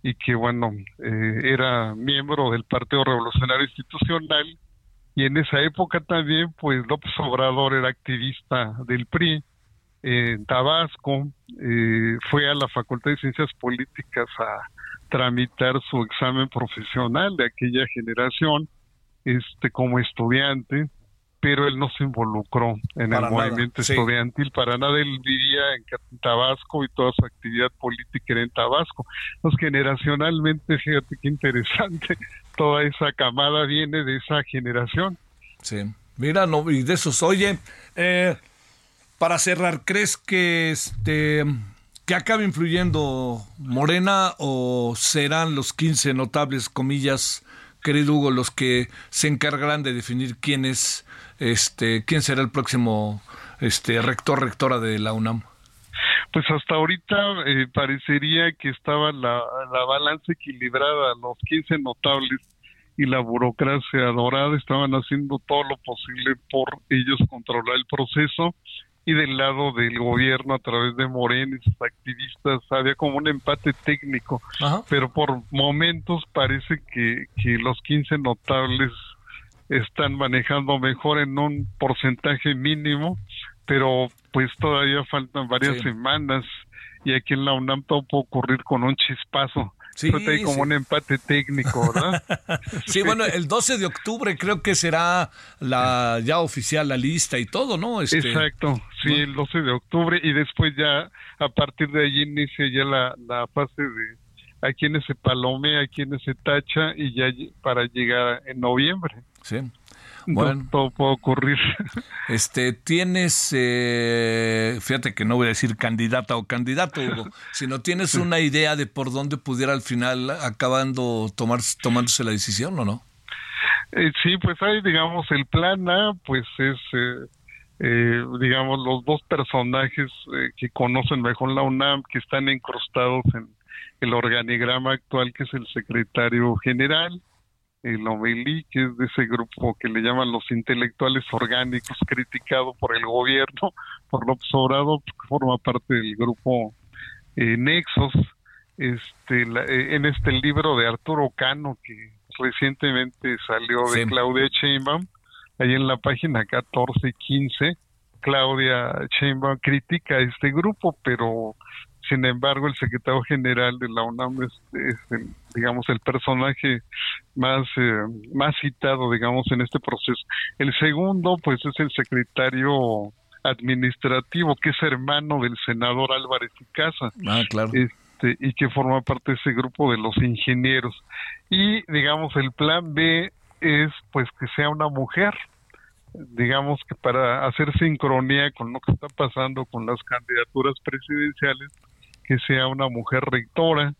y que, bueno, eh, era miembro del Partido Revolucionario Institucional. Y en esa época también, pues López Obrador era activista del PRI en Tabasco, eh, fue a la Facultad de Ciencias Políticas a tramitar su examen profesional de aquella generación, este como estudiante, pero él no se involucró en Para el nada, movimiento sí. estudiantil para nada, él vivía en Tabasco y toda su actividad política era en Tabasco. Entonces, generacionalmente, fíjate qué interesante, toda esa camada viene de esa generación. Sí. Mira, no, y de esos, oye, eh, para cerrar, ¿crees que este que acabe influyendo Morena o serán los 15 notables, comillas, querido Hugo, los que se encargarán de definir quién es, este, quién será el próximo este rector, rectora de la UNAM? Pues hasta ahorita eh, parecería que estaba la, la balanza equilibrada, los 15 notables y la burocracia dorada estaban haciendo todo lo posible por ellos controlar el proceso y del lado del gobierno a través de Morena y sus activistas había como un empate técnico, Ajá. pero por momentos parece que, que los 15 notables están manejando mejor en un porcentaje mínimo, pero pues todavía faltan varias Sí. semanas y aquí en la UNAM todo puede ocurrir con un chispazo. Sí, Entonces hay como sí. un empate técnico, ¿verdad? Sí, bueno, el 12 de octubre creo que será la ya oficial la lista y todo, ¿no? Este, Exacto, sí, el 12 de octubre y después ya a partir de allí inicia ya la, la fase de a quienes se palomea, a quienes se tacha y ya para llegar en noviembre. Sí. Bueno, todo puede ocurrir. este, tienes, eh, fíjate que no voy a decir candidata o candidato, Hugo, sino tienes una idea de por dónde pudiera al final acabando tomar, tomándose la decisión o no? Eh, sí, pues hay, digamos, el plan A, pues es, eh, eh, digamos, los dos personajes eh, que conocen mejor la UNAM, que están incrustados en el organigrama actual, que es el secretario general, el Omelí, que es de ese grupo que le llaman los intelectuales orgánicos, criticado por el gobierno, por López Obrador, porque forma parte del grupo eh, Nexos, este, la- eh, en este libro de Arturo Cano, que recientemente salió de Sí. Claudia Sheinbaum, ahí en la página 14 y 15, Claudia Sheinbaum critica a este grupo, pero sin embargo el secretario general de la UNAM es, es el, digamos, el personaje más, eh, más citado, digamos, en este proceso. El segundo, pues, es el secretario administrativo, que es hermano del senador Álvarez y Casa Ah, claro. este, y que forma parte de ese grupo de los ingenieros. Y digamos, el plan B es pues que sea una mujer, digamos que para hacer sincronía con lo que está pasando con las candidaturas presidenciales, que sea una mujer rectora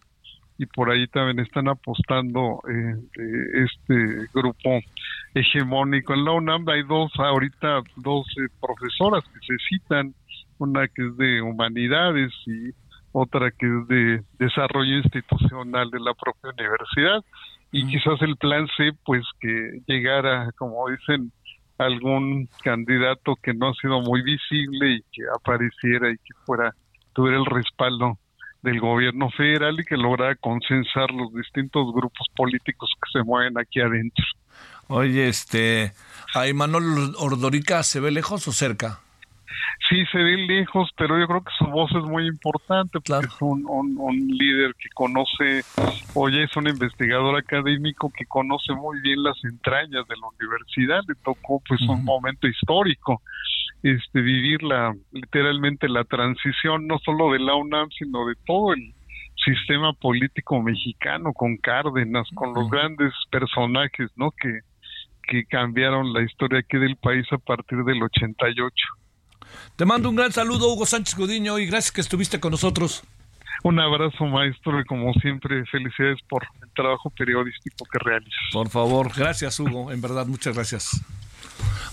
y por ahí también están apostando eh, eh, este grupo hegemónico en la UNAM. Hay dos, ahorita dos eh, profesoras que se citan, una que es de humanidades y otra que es de desarrollo institucional de la propia universidad y quizás el plan C pues que llegara como dicen algún candidato que no ha sido muy visible y que apareciera y que fuera tuviera el respaldo del gobierno federal y que lograra consensar los distintos grupos políticos que se mueven aquí adentro. Oye, este, ¿a Imanol Ordorica se ve lejos o cerca? Sí, se ve lejos, pero yo creo que su voz es muy importante porque Claro. es un, un, un líder que conoce, oye, es un investigador académico que conoce muy bien las entrañas de la universidad, le tocó pues un momento histórico, este vivir la literalmente la transición no solo de la UNAM, sino de todo el sistema político mexicano con Cárdenas, con los grandes personajes, ¿no? que que cambiaron la historia aquí del país a partir del 88. Te mando un gran saludo, Hugo Sánchez Gudiño, y gracias que estuviste con nosotros. Un abrazo, maestro, y como siempre, felicidades por el trabajo periodístico que realizas. Por favor, gracias, Hugo, en verdad, muchas gracias.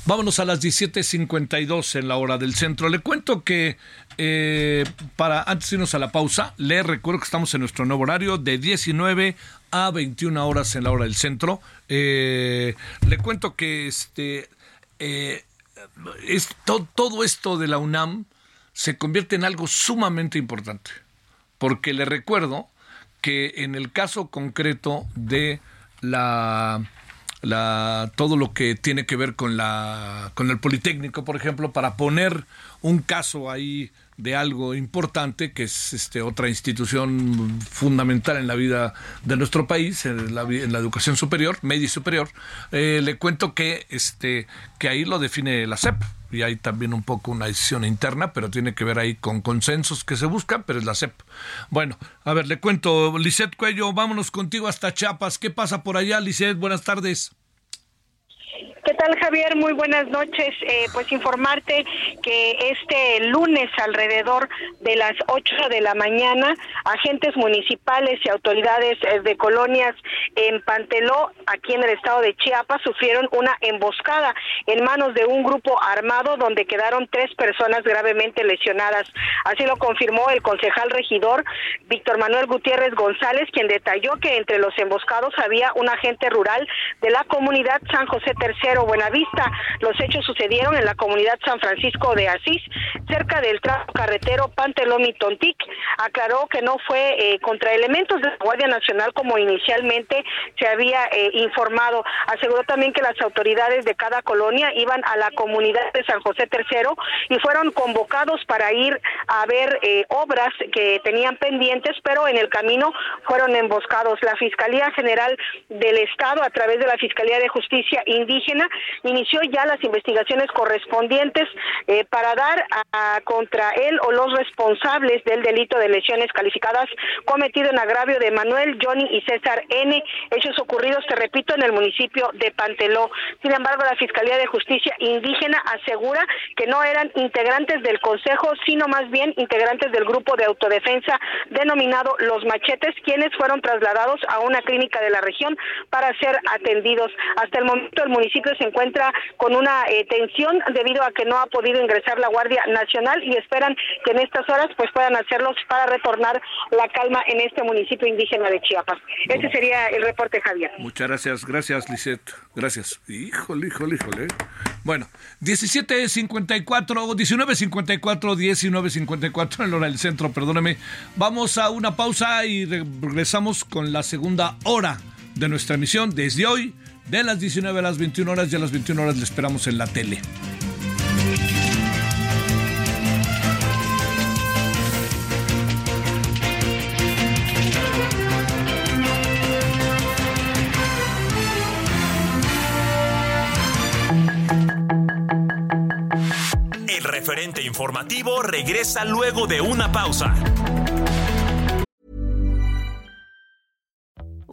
Vámonos a las 17.52 en la hora del centro. Le cuento que eh, para antes de irnos a la pausa, le recuerdo que estamos en nuestro nuevo horario de 19 a 21 horas en la hora del centro. Eh, le cuento que este eh, es, to- todo esto de la UNAM se convierte en algo sumamente importante. Porque le recuerdo que en el caso concreto de la, la todo lo que tiene que ver con la con el Politécnico, por ejemplo, para poner un caso ahí de algo importante que es este otra institución fundamental en la vida de nuestro país en la, educación superior media y superior eh, le cuento que este que ahí lo define la SEP y hay también un poco una decisión interna, pero tiene que ver ahí con consensos que se buscan, pero es la CEP. Bueno, a ver, le cuento, Lisette Cuello, vámonos contigo hasta Chiapas. ¿Qué pasa por allá, Lisette? Buenas tardes. ¿Qué tal, Javier? Muy buenas noches. Eh, pues informarte que este lunes, alrededor de las 8 de la mañana, agentes municipales y autoridades eh, de colonias en Panteló, aquí en el estado de Chiapas, sufrieron una emboscada en manos de un grupo armado donde quedaron tres personas gravemente lesionadas. Así lo confirmó el concejal regidor Víctor Manuel Gutiérrez González, quien detalló que entre los emboscados había un agente rural de la comunidad San José III Buenavista. Los hechos sucedieron en la comunidad San Francisco de Asís, cerca del tramo carretero Pantelón y Tontic. Aclaró que no fue eh, contra elementos de la Guardia Nacional como inicialmente se había eh, informado. Aseguró también que las autoridades de cada colonia iban a la comunidad de San José III y fueron convocados para ir a ver eh, obras que tenían pendientes, pero en el camino fueron emboscados. La Fiscalía General del Estado, a través de la Fiscalía de Justicia Indígena, inició ya las investigaciones correspondientes eh, para dar a, contra él o los responsables del delito de lesiones calificadas cometido en agravio de Manuel, Johnny y César N. Hechos ocurridos, te repito, en el municipio de Panteló. Sin embargo, la Fiscalía de Justicia Indígena asegura que no eran integrantes del Consejo, sino más bien integrantes del grupo de autodefensa denominado Los Machetes, quienes fueron trasladados a una clínica de la región para ser atendidos. Hasta el momento el municipio se encuentra con una eh, tensión debido a que no ha podido ingresar la Guardia Nacional y esperan que en estas horas pues puedan hacerlos para retornar la calma en este municipio indígena de Chiapas. Ese sería el reporte, Javier. Muchas gracias, gracias, Lisette. Gracias. Híjole, híjole, híjole. Bueno, 17.54, 19.54, 19.54 en la hora del centro, perdóneme. Vamos a una pausa y regresamos con la segunda hora de nuestra emisión desde hoy de las 19 a las 21 horas y a las 21 horas le esperamos en la tele. El referente informativo regresa luego de una pausa.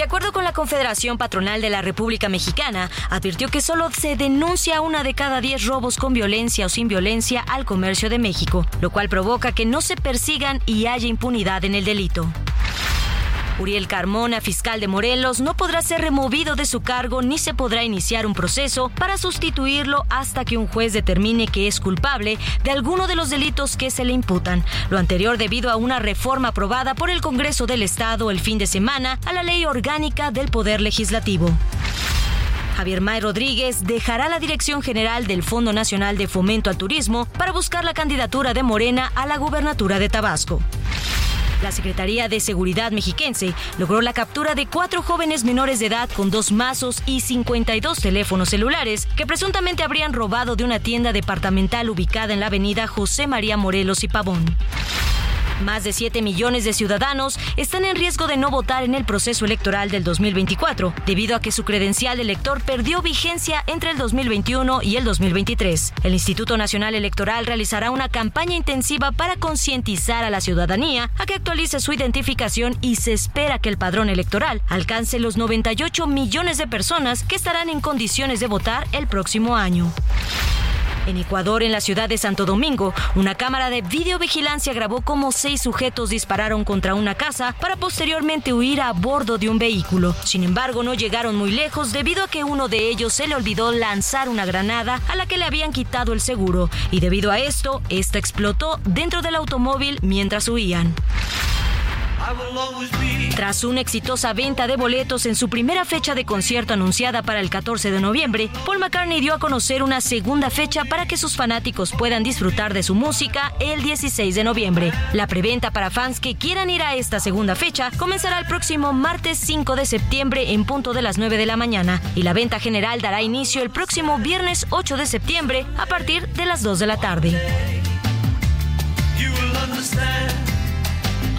De acuerdo con la Confederación Patronal de la República Mexicana, advirtió que solo se denuncia una de cada diez robos con violencia o sin violencia al comercio de México, lo cual provoca que no se persigan y haya impunidad en el delito. Uriel Carmona, fiscal de Morelos, no podrá ser removido de su cargo ni se podrá iniciar un proceso para sustituirlo hasta que un juez determine que es culpable de alguno de los delitos que se le imputan. Lo anterior debido a una reforma aprobada por el Congreso del Estado el fin de semana a la Ley Orgánica del Poder Legislativo. Javier May Rodríguez dejará la dirección general del Fondo Nacional de Fomento al Turismo para buscar la candidatura de Morena a la gubernatura de Tabasco. La Secretaría de Seguridad mexiquense logró la captura de cuatro jóvenes menores de edad con dos mazos y 52 teléfonos celulares que presuntamente habrían robado de una tienda departamental ubicada en la avenida José María Morelos y Pavón. Más de 7 millones de ciudadanos están en riesgo de no votar en el proceso electoral del 2024, debido a que su credencial de elector perdió vigencia entre el 2021 y el 2023. El Instituto Nacional Electoral realizará una campaña intensiva para concientizar a la ciudadanía a que actualice su identificación y se espera que el padrón electoral alcance los 98 millones de personas que estarán en condiciones de votar el próximo año. En Ecuador, en la ciudad de Santo Domingo, una cámara de videovigilancia grabó cómo seis sujetos dispararon contra una casa para posteriormente huir a bordo de un vehículo. Sin embargo, no llegaron muy lejos debido a que uno de ellos se le olvidó lanzar una granada a la que le habían quitado el seguro y debido a esto, esta explotó dentro del automóvil mientras huían. Tras una exitosa venta de boletos en su primera fecha de concierto anunciada para el 14 de noviembre, Paul McCartney dio a conocer una segunda fecha para que sus fanáticos puedan disfrutar de su música el 16 de noviembre. La preventa para fans que quieran ir a esta segunda fecha comenzará el próximo martes 5 de septiembre en punto de las 9 de la mañana y la venta general dará inicio el próximo viernes 8 de septiembre a partir de las 2 de la tarde.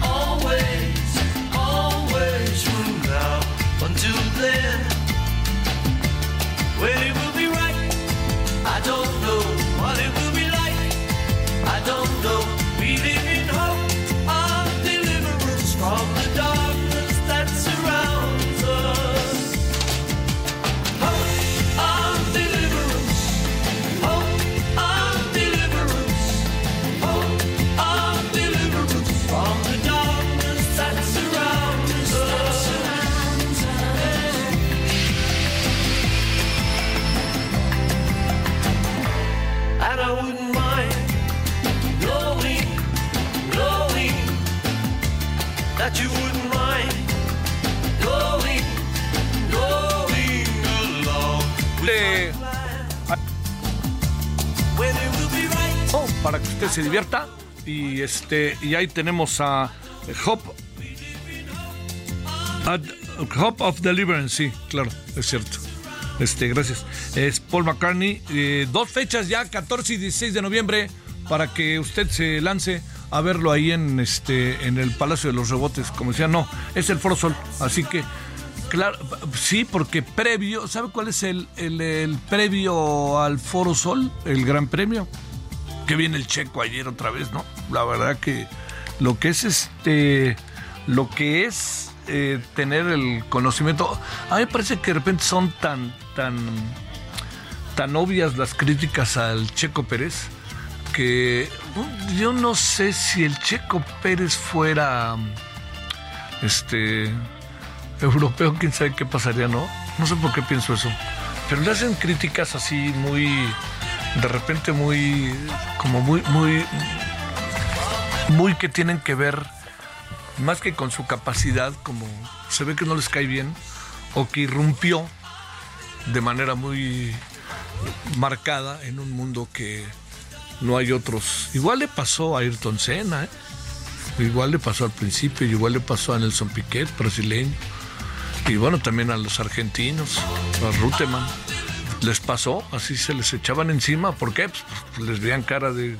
Always este y ahí tenemos a Hope a- Hope of Deliverance, sí, claro, es cierto. Este, gracias. Es Paul McCartney. eh, dos fechas ya, 14 y 16 de noviembre, para que usted se lance a verlo ahí en este en el Palacio de los Rebotes. Como decía, no, es el Foro Sol. Así que, claro, sí, porque previo, ¿sabe cuál es el, el previo al Foro Sol? El Gran Premio que viene el checo ayer otra vez, ¿no? La verdad que lo que es este, lo que es eh, tener el conocimiento, a mí me parece que de repente son tan, tan, tan obvias las críticas al Checo Pérez que uh, yo no sé si el Checo Pérez fuera, este, europeo, quién sabe qué pasaría, ¿no? No sé por qué pienso eso. Pero le hacen críticas así muy, de repente muy, como muy, muy, muy que tienen que ver más que con su capacidad, como se ve que no les cae bien, o que irrumpió de manera muy marcada en un mundo que no hay otros. Igual le pasó a Ayrton Senna, ¿eh? igual le pasó al principio, igual le pasó a Nelson Piquet, brasileño, y bueno, también a los argentinos, a Ruteman. Les pasó, así se les echaban encima, ¿por qué? Pues, pues, les veían cara de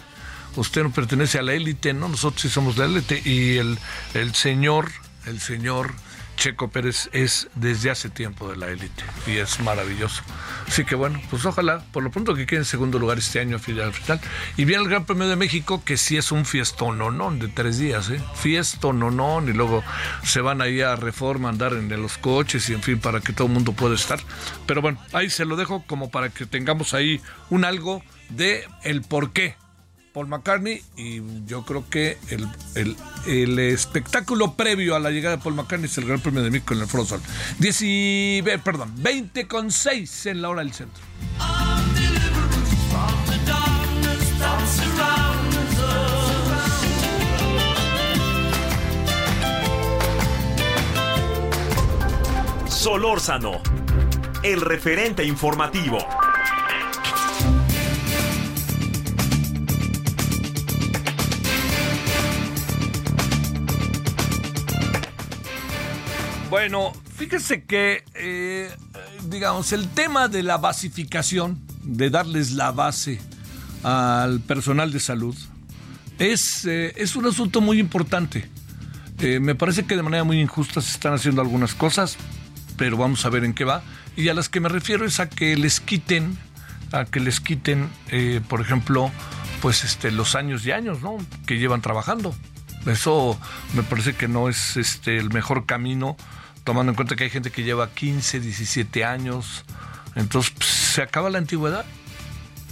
usted no pertenece a la élite, ¿no? Nosotros sí somos la élite. Y el, el señor, el señor Checo Pérez es desde hace tiempo de la élite. Y es maravilloso. Así que bueno, pues ojalá, por lo pronto que quede en segundo lugar este año al final. Y viene el Gran Premio de México, que sí es un fiestón de tres días, ¿eh? Fiestón y luego se van ahí a reforma, andar en los coches y en fin, para que todo el mundo pueda estar. Pero bueno, ahí se lo dejo como para que tengamos ahí un algo de el por qué Paul McCartney y yo creo que el, el- espectáculo previo a la llegada de Paul McCartney es el Gran Premio de México en el Sol. 10 y- ve- perdón, 20 con 6 en la hora del centro. Solórzano, el referente informativo. Bueno, fíjese que, eh, digamos, el tema de la basificación, de darles la base al personal de salud, es, eh, es un asunto muy importante. Eh, me parece que de manera muy injusta se están haciendo algunas cosas, pero vamos a ver en qué va. Y a las que me refiero es a que les quiten, a que les quiten, por ejemplo, pues este, los años y años, ¿no? Que llevan trabajando. Eso me parece que no es este el mejor camino, tomando en cuenta que hay gente que lleva 15, 17 años. Entonces pues, se acaba la antigüedad.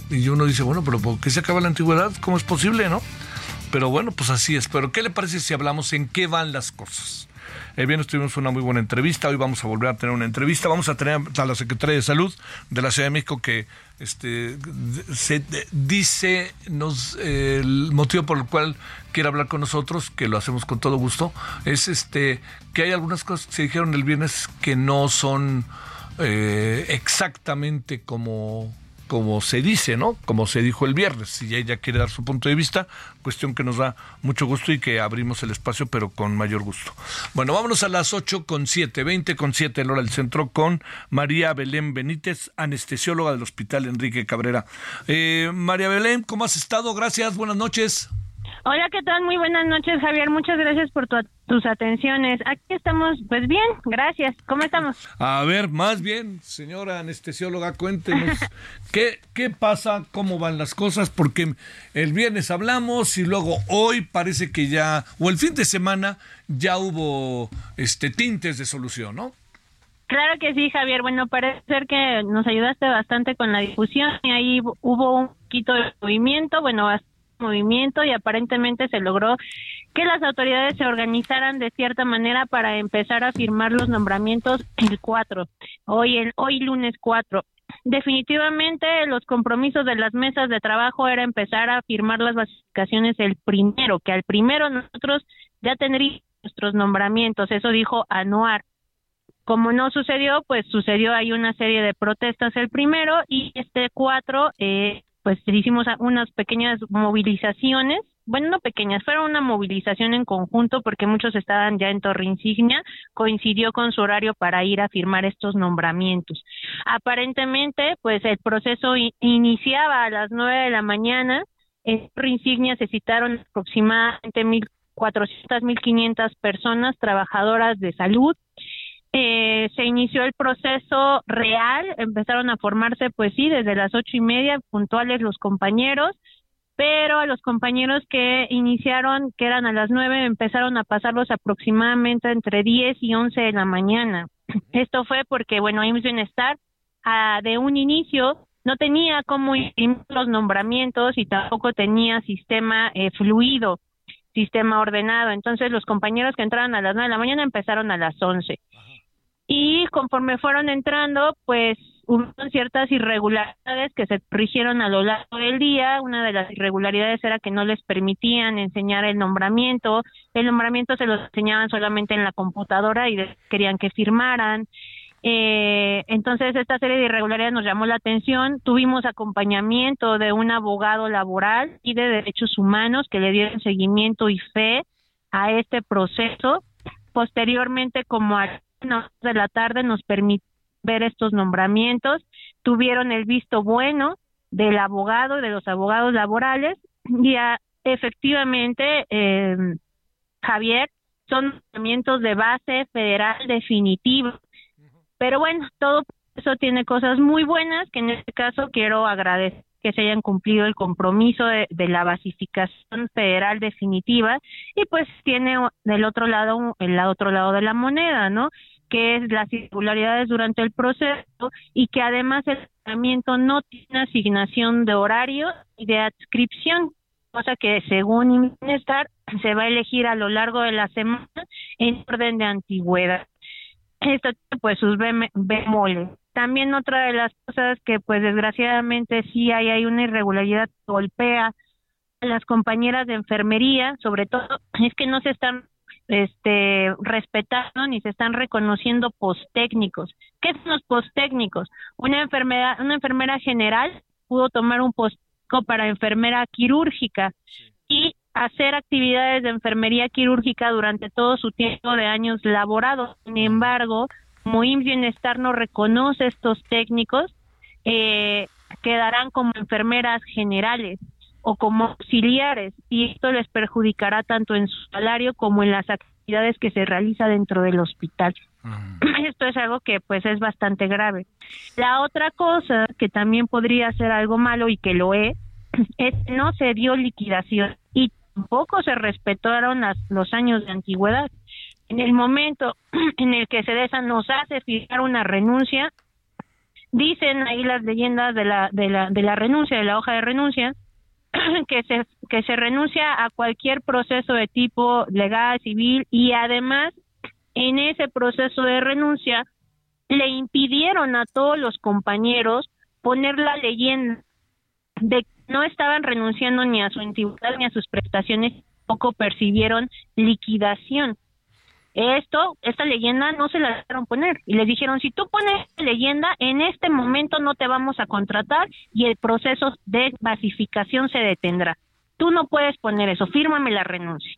Y uno dice, bueno, pero ¿por qué se acaba la antigüedad? ¿Cómo es posible, no? Pero bueno, pues así es. Pero ¿qué le parece si hablamos en qué van las cosas? El viernes tuvimos una muy buena entrevista, hoy vamos a volver a tener una entrevista, vamos a tener a la Secretaria de Salud de la Ciudad de México que este se dice nos eh, el motivo por el cual quiere hablar con nosotros, que lo hacemos con todo gusto, es este que hay algunas cosas que se dijeron el viernes que no son eh, exactamente como como se dice, ¿no? Como se dijo el viernes. Si ella quiere dar su punto de vista, cuestión que nos da mucho gusto y que abrimos el espacio, pero con mayor gusto. Bueno, vámonos a las 8 con 7, 20 con 7 en hora del centro con María Belén Benítez, anestesióloga del Hospital Enrique Cabrera. Eh, María Belén, ¿cómo has estado? Gracias, buenas noches. Hola, ¿qué tal? Muy buenas noches, Javier. Muchas gracias por tu- tus atenciones. Aquí estamos, pues bien, gracias. ¿Cómo estamos? A ver, más bien, señora anestesióloga, cuéntenos qué, qué pasa, cómo van las cosas, porque el viernes hablamos y luego hoy parece que ya, o el fin de semana, ya hubo este tintes de solución, ¿no? Claro que sí, Javier. Bueno, parece ser que nos ayudaste bastante con la difusión y ahí hu- hubo un poquito de movimiento, bueno, bastante movimiento y aparentemente se logró que las autoridades se organizaran de cierta manera para empezar a firmar los nombramientos el 4, hoy, el, hoy lunes 4. Definitivamente los compromisos de las mesas de trabajo era empezar a firmar las basificaciones el primero, que al primero nosotros ya tendríamos nuestros nombramientos, eso dijo Anuar. Como no sucedió, pues sucedió ahí una serie de protestas el primero y este cuatro, eh, pues hicimos unas pequeñas movilizaciones, bueno, no pequeñas, fueron una movilización en conjunto porque muchos estaban ya en Torre Insignia, coincidió con su horario para ir a firmar estos nombramientos. Aparentemente, pues el proceso iniciaba a las nueve de la mañana, en Torre Insignia se citaron aproximadamente mil cuatrocientas, mil quinientas personas trabajadoras de salud, eh, se inició el proceso real, empezaron a formarse, pues sí, desde las ocho y media, puntuales los compañeros, pero a los compañeros que iniciaron, que eran a las nueve, empezaron a pasarlos aproximadamente entre 10 y 11 de la mañana. Esto fue porque, bueno, IMSS Bienestar, ah, de un inicio, no tenía imprimir los nombramientos y tampoco tenía sistema eh, fluido, sistema ordenado. Entonces, los compañeros que entraron a las nueve de la mañana empezaron a las 11 y conforme fueron entrando, pues hubo ciertas irregularidades que se corrigieron a lo largo del día. Una de las irregularidades era que no les permitían enseñar el nombramiento. El nombramiento se lo enseñaban solamente en la computadora y querían que firmaran. Eh, entonces, esta serie de irregularidades nos llamó la atención. Tuvimos acompañamiento de un abogado laboral y de derechos humanos que le dieron seguimiento y fe a este proceso. Posteriormente, como a de la tarde, nos permitió ver estos nombramientos. Tuvieron el visto bueno del abogado de los abogados laborales y efectivamente, eh, Javier, son nombramientos de base federal definitiva. Pero bueno, todo eso tiene cosas muy buenas que en este caso quiero agradecer que se hayan cumplido el compromiso de, de la basificación federal definitiva y pues tiene del otro lado el otro lado de la moneda, ¿no? Que es las irregularidades durante el proceso y que además el tratamiento no tiene asignación de horario y de adscripción, cosa que según Bienestar se va a elegir a lo largo de la semana en orden de antigüedad esto pues sus bem- bemoles. También otra de las cosas que pues desgraciadamente sí hay, hay una irregularidad que golpea a las compañeras de enfermería, sobre todo es que no se están este respetando ni se están reconociendo posttécnicos. ¿Qué son los posttécnicos? Una enfermera, una enfermera general pudo tomar un posttécnico para enfermera quirúrgica y hacer actividades de enfermería quirúrgica durante todo su tiempo de años laborados. Sin embargo, como IMSS Bienestar no reconoce estos técnicos, eh, quedarán como enfermeras generales o como auxiliares y esto les perjudicará tanto en su salario como en las actividades que se realiza dentro del hospital. Esto es algo que pues es bastante grave. La otra cosa que también podría ser algo malo y que lo es, es que no se dio liquidación y tampoco se respetaron las- los años de antigüedad. En el momento en el que CEDESA nos hace fijar una renuncia, dicen ahí las leyendas de la, de la, de la renuncia, de la hoja de renuncia, que se, que se renuncia a cualquier proceso de tipo legal, civil y además en ese proceso de renuncia le impidieron a todos los compañeros poner la leyenda de que no estaban renunciando ni a su antigüedad ni a sus prestaciones, tampoco percibieron liquidación. Esto, esta leyenda no se la dejaron poner y les dijeron, si tú pones leyenda, en este momento no te vamos a contratar y el proceso de basificación se detendrá. Tú no puedes poner eso, fírmame la renuncia.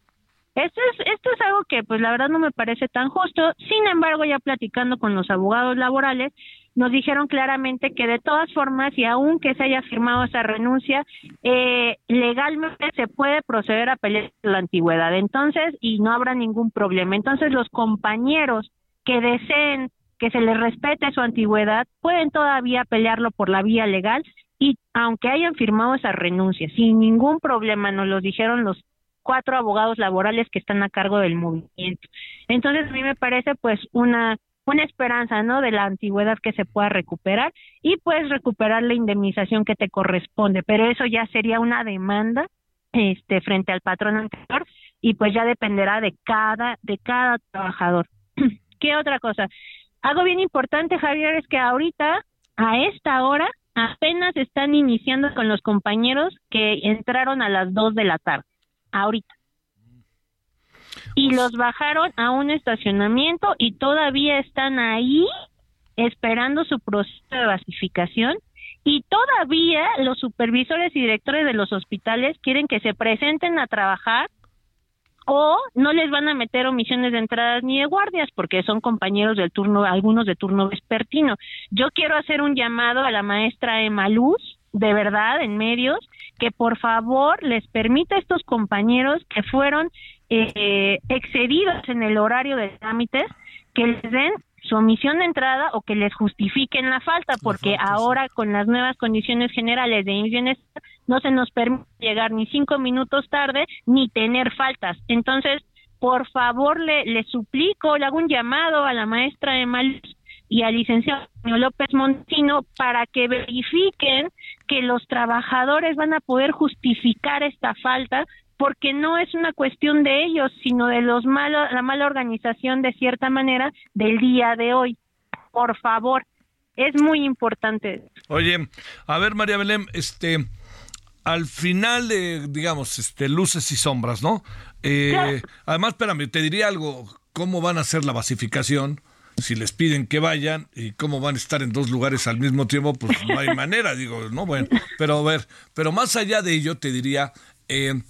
Esto es, esto es algo que pues la verdad no me parece tan justo. Sin embargo, ya platicando con los abogados laborales, nos dijeron claramente que de todas formas y aunque se haya firmado esa renuncia, eh, legalmente se puede proceder a pelear la antigüedad. Entonces, y no habrá ningún problema. Entonces, los compañeros que deseen que se les respete su antigüedad pueden todavía pelearlo por la vía legal y aunque hayan firmado esa renuncia, sin ningún problema, nos lo dijeron los cuatro abogados laborales que están a cargo del movimiento. Entonces, a mí me parece pues una una esperanza, ¿no? De la antigüedad que se pueda recuperar y pues recuperar la indemnización que te corresponde, pero eso ya sería una demanda este frente al patrón anterior y pues ya dependerá de cada de cada trabajador. ¿Qué otra cosa? Algo bien importante, Javier, es que ahorita a esta hora apenas están iniciando con los compañeros que entraron a las dos de la tarde. Ahorita y los bajaron a un estacionamiento y todavía están ahí esperando su proceso de basificación y todavía los supervisores y directores de los hospitales quieren que se presenten a trabajar o no les van a meter omisiones de entradas ni de guardias porque son compañeros del turno, algunos de turno vespertino. Yo quiero hacer un llamado a la maestra Emma Luz, de verdad, en medios, que por favor les permita a estos compañeros que fueron eh, excedidos en el horario de trámites que les den su omisión de entrada o que les justifiquen la falta, porque ahora con las nuevas condiciones generales de bienestar no se nos permite llegar ni cinco minutos tarde ni tener faltas. Entonces, por favor, le, le suplico, le hago un llamado a la maestra de Mal y al licenciado López Montino para que verifiquen que los trabajadores van a poder justificar esta falta porque no es una cuestión de ellos, sino de los malos, la mala organización de cierta manera del día de hoy. Por favor, es muy importante. Oye, a ver María Belén, este, al final de, digamos, este, luces y sombras, ¿no? Eh, Además, espérame, te diría algo, ¿cómo van a hacer la basificación? Si les piden que vayan y cómo van a estar en dos lugares al mismo tiempo, pues no hay manera, digo, no, bueno, pero a ver, pero más allá de ello, te diría, eh,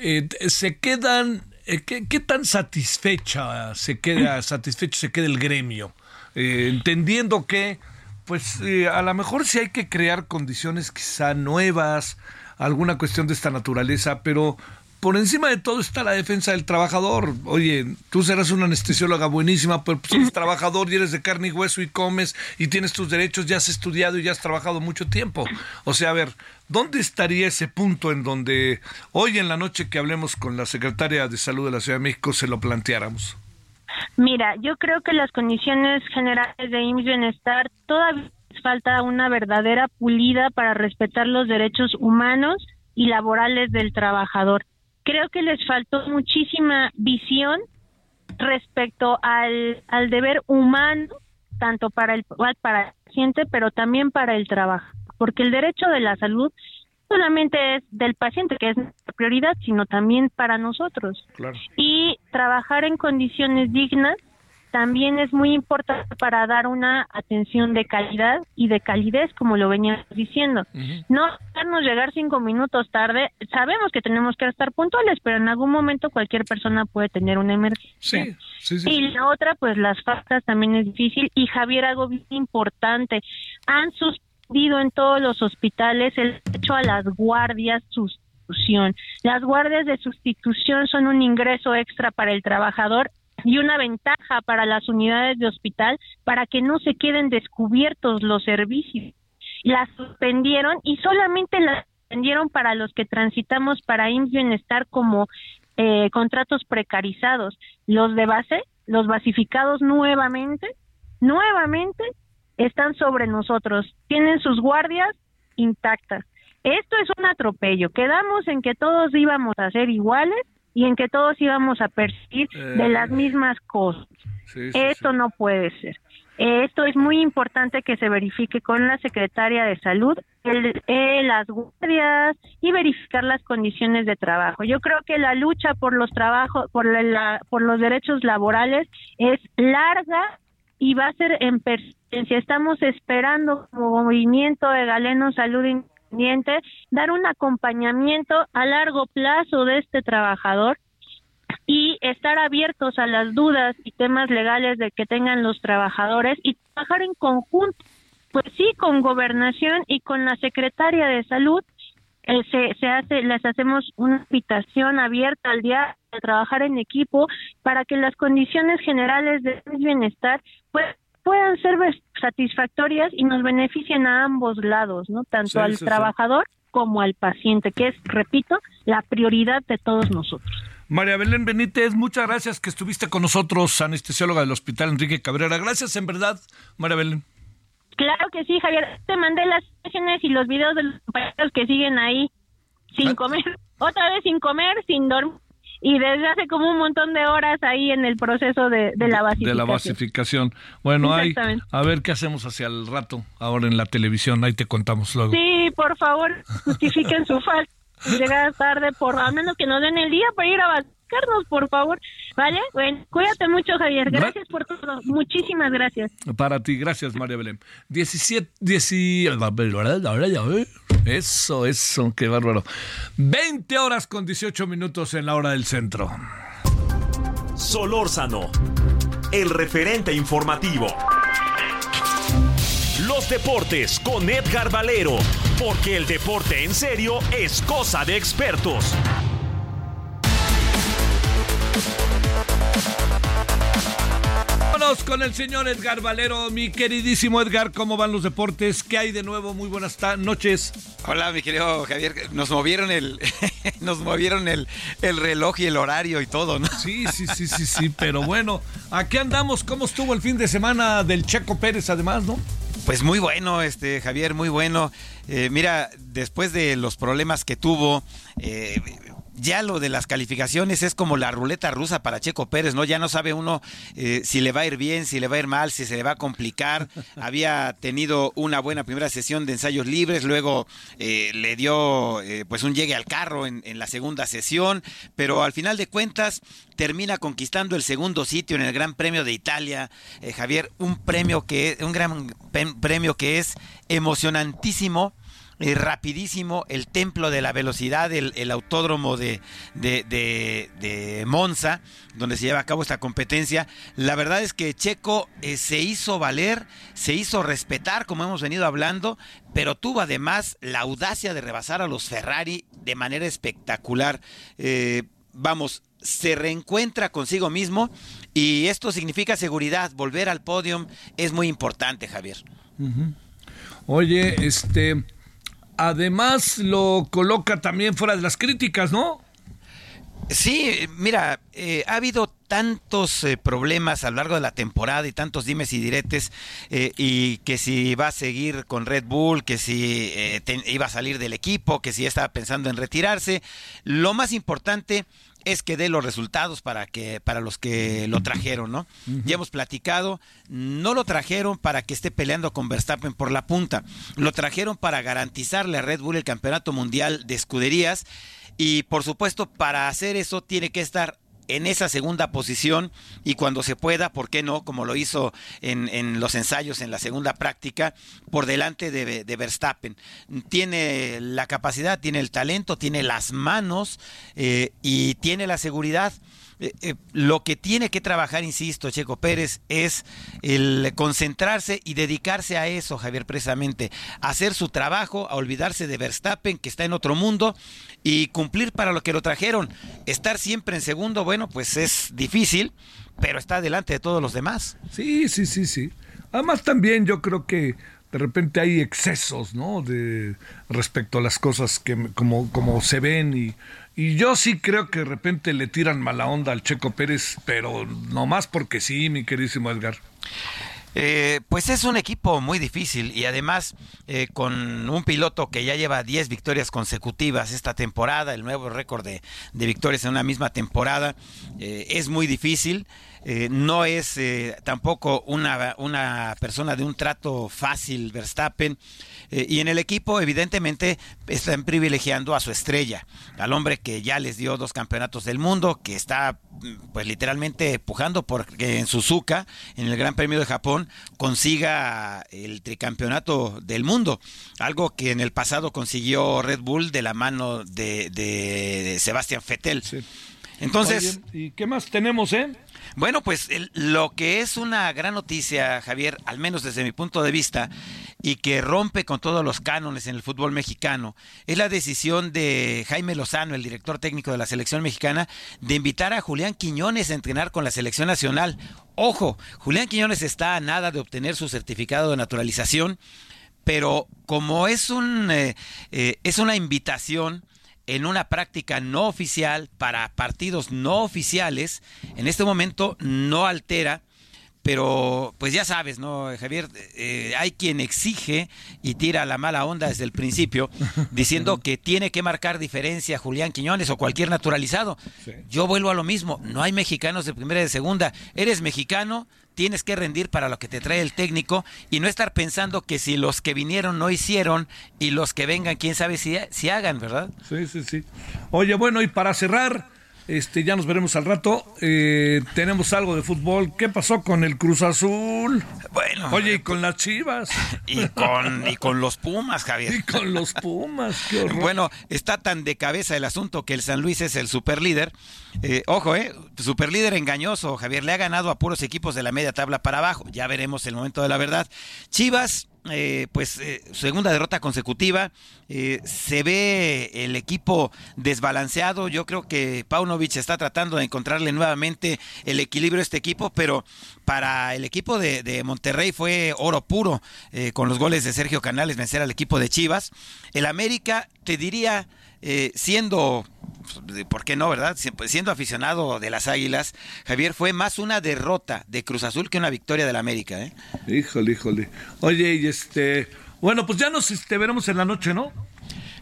eh, se quedan, eh, ¿qué, ¿qué, tan satisfecha se queda, satisfecho se queda el gremio? Eh, entendiendo que, pues, a lo mejor sí hay que crear condiciones quizá nuevas, alguna cuestión de esta naturaleza, pero por encima de todo está la defensa del trabajador. Oye, tú serás una anestesióloga buenísima, pero pues eres trabajador y eres de carne y hueso y comes y tienes tus derechos, ya has estudiado y ya has trabajado mucho tiempo. O sea, a ver, ¿dónde estaría ese punto en donde hoy en la noche que hablemos con la secretaria de Salud de la Ciudad de México se lo planteáramos? Mira, yo creo que las condiciones generales de IMSS Bienestar todavía falta una verdadera pulida para respetar los derechos humanos y laborales del trabajador creo que les faltó muchísima visión respecto al, al deber humano, tanto para el, para el paciente, pero también para el trabajo, porque el derecho de la salud solamente es del paciente, que es nuestra prioridad, sino también para nosotros. Claro. Y trabajar en condiciones dignas también es muy importante para dar una atención de calidad y de calidez, como lo veníamos diciendo. Uh -huh. No dejarnos llegar cinco minutos tarde. Sabemos que tenemos que estar puntuales, pero en algún momento cualquier persona puede tener una emergencia. Sí, sí, sí, y la otra, pues las faltas también es difícil. Y Javier, algo bien importante, han suspendido en todos los hospitales el derecho a las guardias sustitución. Las guardias de sustitución son un ingreso extra para el trabajador y una ventaja para las unidades de hospital para que no se queden descubiertos los servicios. Las suspendieron y solamente las suspendieron para los que transitamos para IMSS Bienestar como eh, contratos precarizados. Los de base, los basificados nuevamente, nuevamente están sobre nosotros. Tienen sus guardias intactas. Esto es un atropello. Quedamos en que todos íbamos a ser iguales y en que todos íbamos a percibir Eh. de las mismas cosas. Sí, sí, Esto no puede ser. Esto es muy importante que se verifique con la secretaria de salud, el- eh, las guardias y verificar las condiciones de trabajo. Yo creo que la lucha por los trabajos, por la- la- por los derechos laborales es larga y va a ser en persistencia. Estamos esperando como movimiento de Galeno Salud Independiente dar un acompañamiento a largo plazo de este trabajador y estar abiertos a las dudas y temas legales de que tengan los trabajadores y trabajar en conjunto, pues sí, con gobernación y con la secretaria de salud. eh, se, se hace, les hacemos una invitación abierta al día de trabajar en equipo para que las condiciones generales de bienestar pues, puedan ser satisfactorias y nos beneficien a ambos lados, ¿no? Tanto Sí, al sí, sí. trabajador como al paciente, que es, repito, la prioridad de todos nosotros. María Belén Benítez, muchas gracias que estuviste con nosotros, anestesióloga del Hospital Enrique Cabrera. Gracias en verdad, María Belén. Claro que sí, Javier. Te mandé las imágenes y los videos de los compañeros que siguen ahí Ah. sin comer, otra vez sin comer, sin dormir. Y desde hace como un montón de horas ahí en el proceso de, de la De basificación. la basificación. Bueno, Exactamente. a ver qué hacemos hacia el rato, ahora en la televisión, ahí te contamos luego. Sí, por favor, justifiquen su falta. Llegar tarde, por al menos que nos den el día para ir a basificarnos, por favor. ¿Vale? Bueno, cuídate mucho, Javier. Gracias por todo. Muchísimas gracias. Para ti, gracias María Belén. 17, 17, eso, eso, qué bárbaro. 20 horas con 18 minutos en la hora del centro. Solórzano, el referente informativo. Los deportes con Edgar Valero, porque el deporte en serio es cosa de expertos. Vámonos con el señor Edgar Valero, mi queridísimo Edgar, ¿cómo van los deportes? ¿Qué hay de nuevo? Muy buenas noches. Hola, mi querido Javier. Nos movieron el, nos movieron el, el reloj y el horario y todo, ¿no? Sí, sí, sí, sí, sí, pero bueno, aquí andamos. ¿Cómo estuvo el fin de semana del Checo Pérez, además, no? Pues muy bueno, este Javier, muy bueno. Eh, mira, después de los problemas que tuvo, eh, ya lo de las calificaciones es como la ruleta rusa para Checo Pérez, ¿no? Ya no sabe uno eh, si le va a ir bien, si le va a ir mal, si se le va a complicar. Había tenido una buena primera sesión de ensayos libres, luego eh, le dio eh, pues un llegue al carro en, en la segunda sesión, pero al final de cuentas termina conquistando el segundo sitio en el Gran Premio de Italia, eh, Javier, un premio que un gran premio que es emocionantísimo eh, rapidísimo el templo de la velocidad, el, autódromo de, de, de- de Monza, donde se lleva a cabo esta competencia. La verdad es que Checo eh, se hizo valer, se hizo respetar, como hemos venido hablando, pero tuvo además la audacia de rebasar a los Ferrari de manera espectacular. Eh, vamos, se reencuentra consigo mismo y esto significa seguridad. Volver al podio es muy importante, Javier. Oye, este, además lo coloca también fuera de las críticas, ¿no? Sí, mira, eh, ha habido tantos eh, problemas a lo largo de la temporada y tantos dimes y diretes, eh, y que si va a seguir con Red Bull, que si iba a salir del equipo, que si estaba pensando en retirarse. Lo más importante es que dé los resultados para que para los que lo trajeron, ¿no? Ya hemos platicado, no lo trajeron para que esté peleando con Verstappen por la punta, lo trajeron para garantizarle a Red Bull el campeonato mundial de escuderías y por supuesto para hacer eso tiene que estar en esa segunda posición y cuando se pueda, ¿por qué no? Como lo hizo en, en los ensayos en la segunda práctica, por delante de, de Verstappen. Tiene la capacidad, tiene el talento, tiene las manos eh, y tiene la seguridad. Eh, eh, lo que tiene que trabajar, insisto, Checo Pérez, es el concentrarse y dedicarse a eso, Javier, precisamente, hacer su trabajo, a olvidarse de Verstappen, que está en otro mundo, y cumplir para lo que lo trajeron. Estar siempre en segundo, bueno, pues es difícil, pero está delante de todos los demás. Sí, sí, sí, sí. Además también yo creo que de repente hay excesos, ¿no? De respecto a las cosas que como, como se ven y, y yo sí creo que de repente le tiran mala onda al Checo Pérez, pero no más porque sí, mi queridísimo Edgar. Eh, pues es un equipo muy difícil y además eh, con un piloto que ya lleva 10 victorias consecutivas esta temporada, el nuevo récord de, de victorias en una misma temporada, eh, es muy difícil. Eh, no es eh, tampoco una, una persona de un trato fácil, Verstappen. Eh, y en el equipo, evidentemente, están privilegiando a su estrella, al hombre que ya les dio dos campeonatos del mundo, que está, mm, pues literalmente pujando porque en Suzuka, en el Gran Premio de Japón, consiga el tricampeonato del mundo. Algo que en el pasado consiguió Red Bull de la mano de, de Sebastián Vettel. Entonces. Oye, ¿Y qué más tenemos, eh? Bueno, pues el- lo que es una gran noticia, Javier, al menos desde mi punto de vista, y que rompe con todos los cánones en el fútbol mexicano, es la decisión de Jaime Lozano, el director técnico de la selección mexicana, de invitar a Julián Quiñones a entrenar con la selección nacional. Ojo, Julián Quiñones está a nada de obtener su certificado de naturalización, pero como es un eh, eh, es una invitación en una práctica no oficial para partidos no oficiales, en este momento no altera, pero pues ya sabes, ¿no, Javier? Eh, hay quien exige y tira la mala onda desde el principio, diciendo que tiene que marcar diferencia Julián Quiñones o cualquier naturalizado. Yo vuelvo a lo mismo, no hay mexicanos de primera y de segunda. Eres mexicano, tienes que rendir para lo que te trae el técnico y no estar pensando que si los que vinieron no hicieron y los que vengan, quién sabe si, si hagan, ¿verdad? Sí, sí, sí. Oye, bueno, y para cerrar, este, ya nos veremos al rato. eh, tenemos algo de fútbol. ¿Qué pasó con el Cruz Azul? Bueno. Oye, y con las Chivas. Y con, y con los Pumas, Javier. Y con los Pumas, qué horror. Bueno, está tan de cabeza el asunto que el San Luis es el superlíder. Eh, ojo, eh, superlíder engañoso, Javier. Le ha ganado a puros equipos de la media tabla para abajo. Ya veremos el momento de la verdad. Chivas, eh, pues eh, segunda derrota consecutiva. Eh, se ve el equipo desbalanceado. Yo creo que Paunovic está tratando de encontrarle nuevamente el equilibrio a este equipo, pero para el equipo de, Monterrey fue oro puro eh, con los goles de Sergio Canales vencer al equipo de Chivas. El América, te diría, eh, siendo, ¿por qué no, verdad? Pues, Siendo aficionado de las Águilas, Javier, fue más una derrota de Cruz Azul que una victoria del América. ¿eh? Híjole, híjole. Oye, y este. Bueno, pues ya nos este, veremos en la noche, ¿no?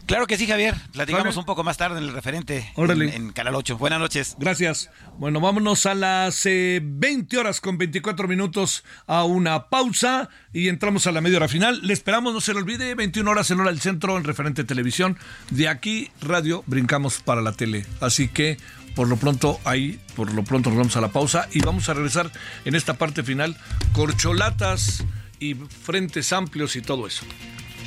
Claro que sí, Javier. Platicamos un poco más tarde en el referente Órale. en, en Canal 8. Buenas noches. Gracias. Bueno, vámonos a las eh, 20 horas con 24 minutos a una pausa y entramos a la media hora final. Le esperamos, no se le olvide, 21 horas en hora del centro en referente televisión. De aquí, radio, brincamos para la tele. Así que, por lo pronto, ahí, por lo pronto nos vamos a la pausa y vamos a regresar en esta parte final. Corcholatas y frentes amplios y todo eso.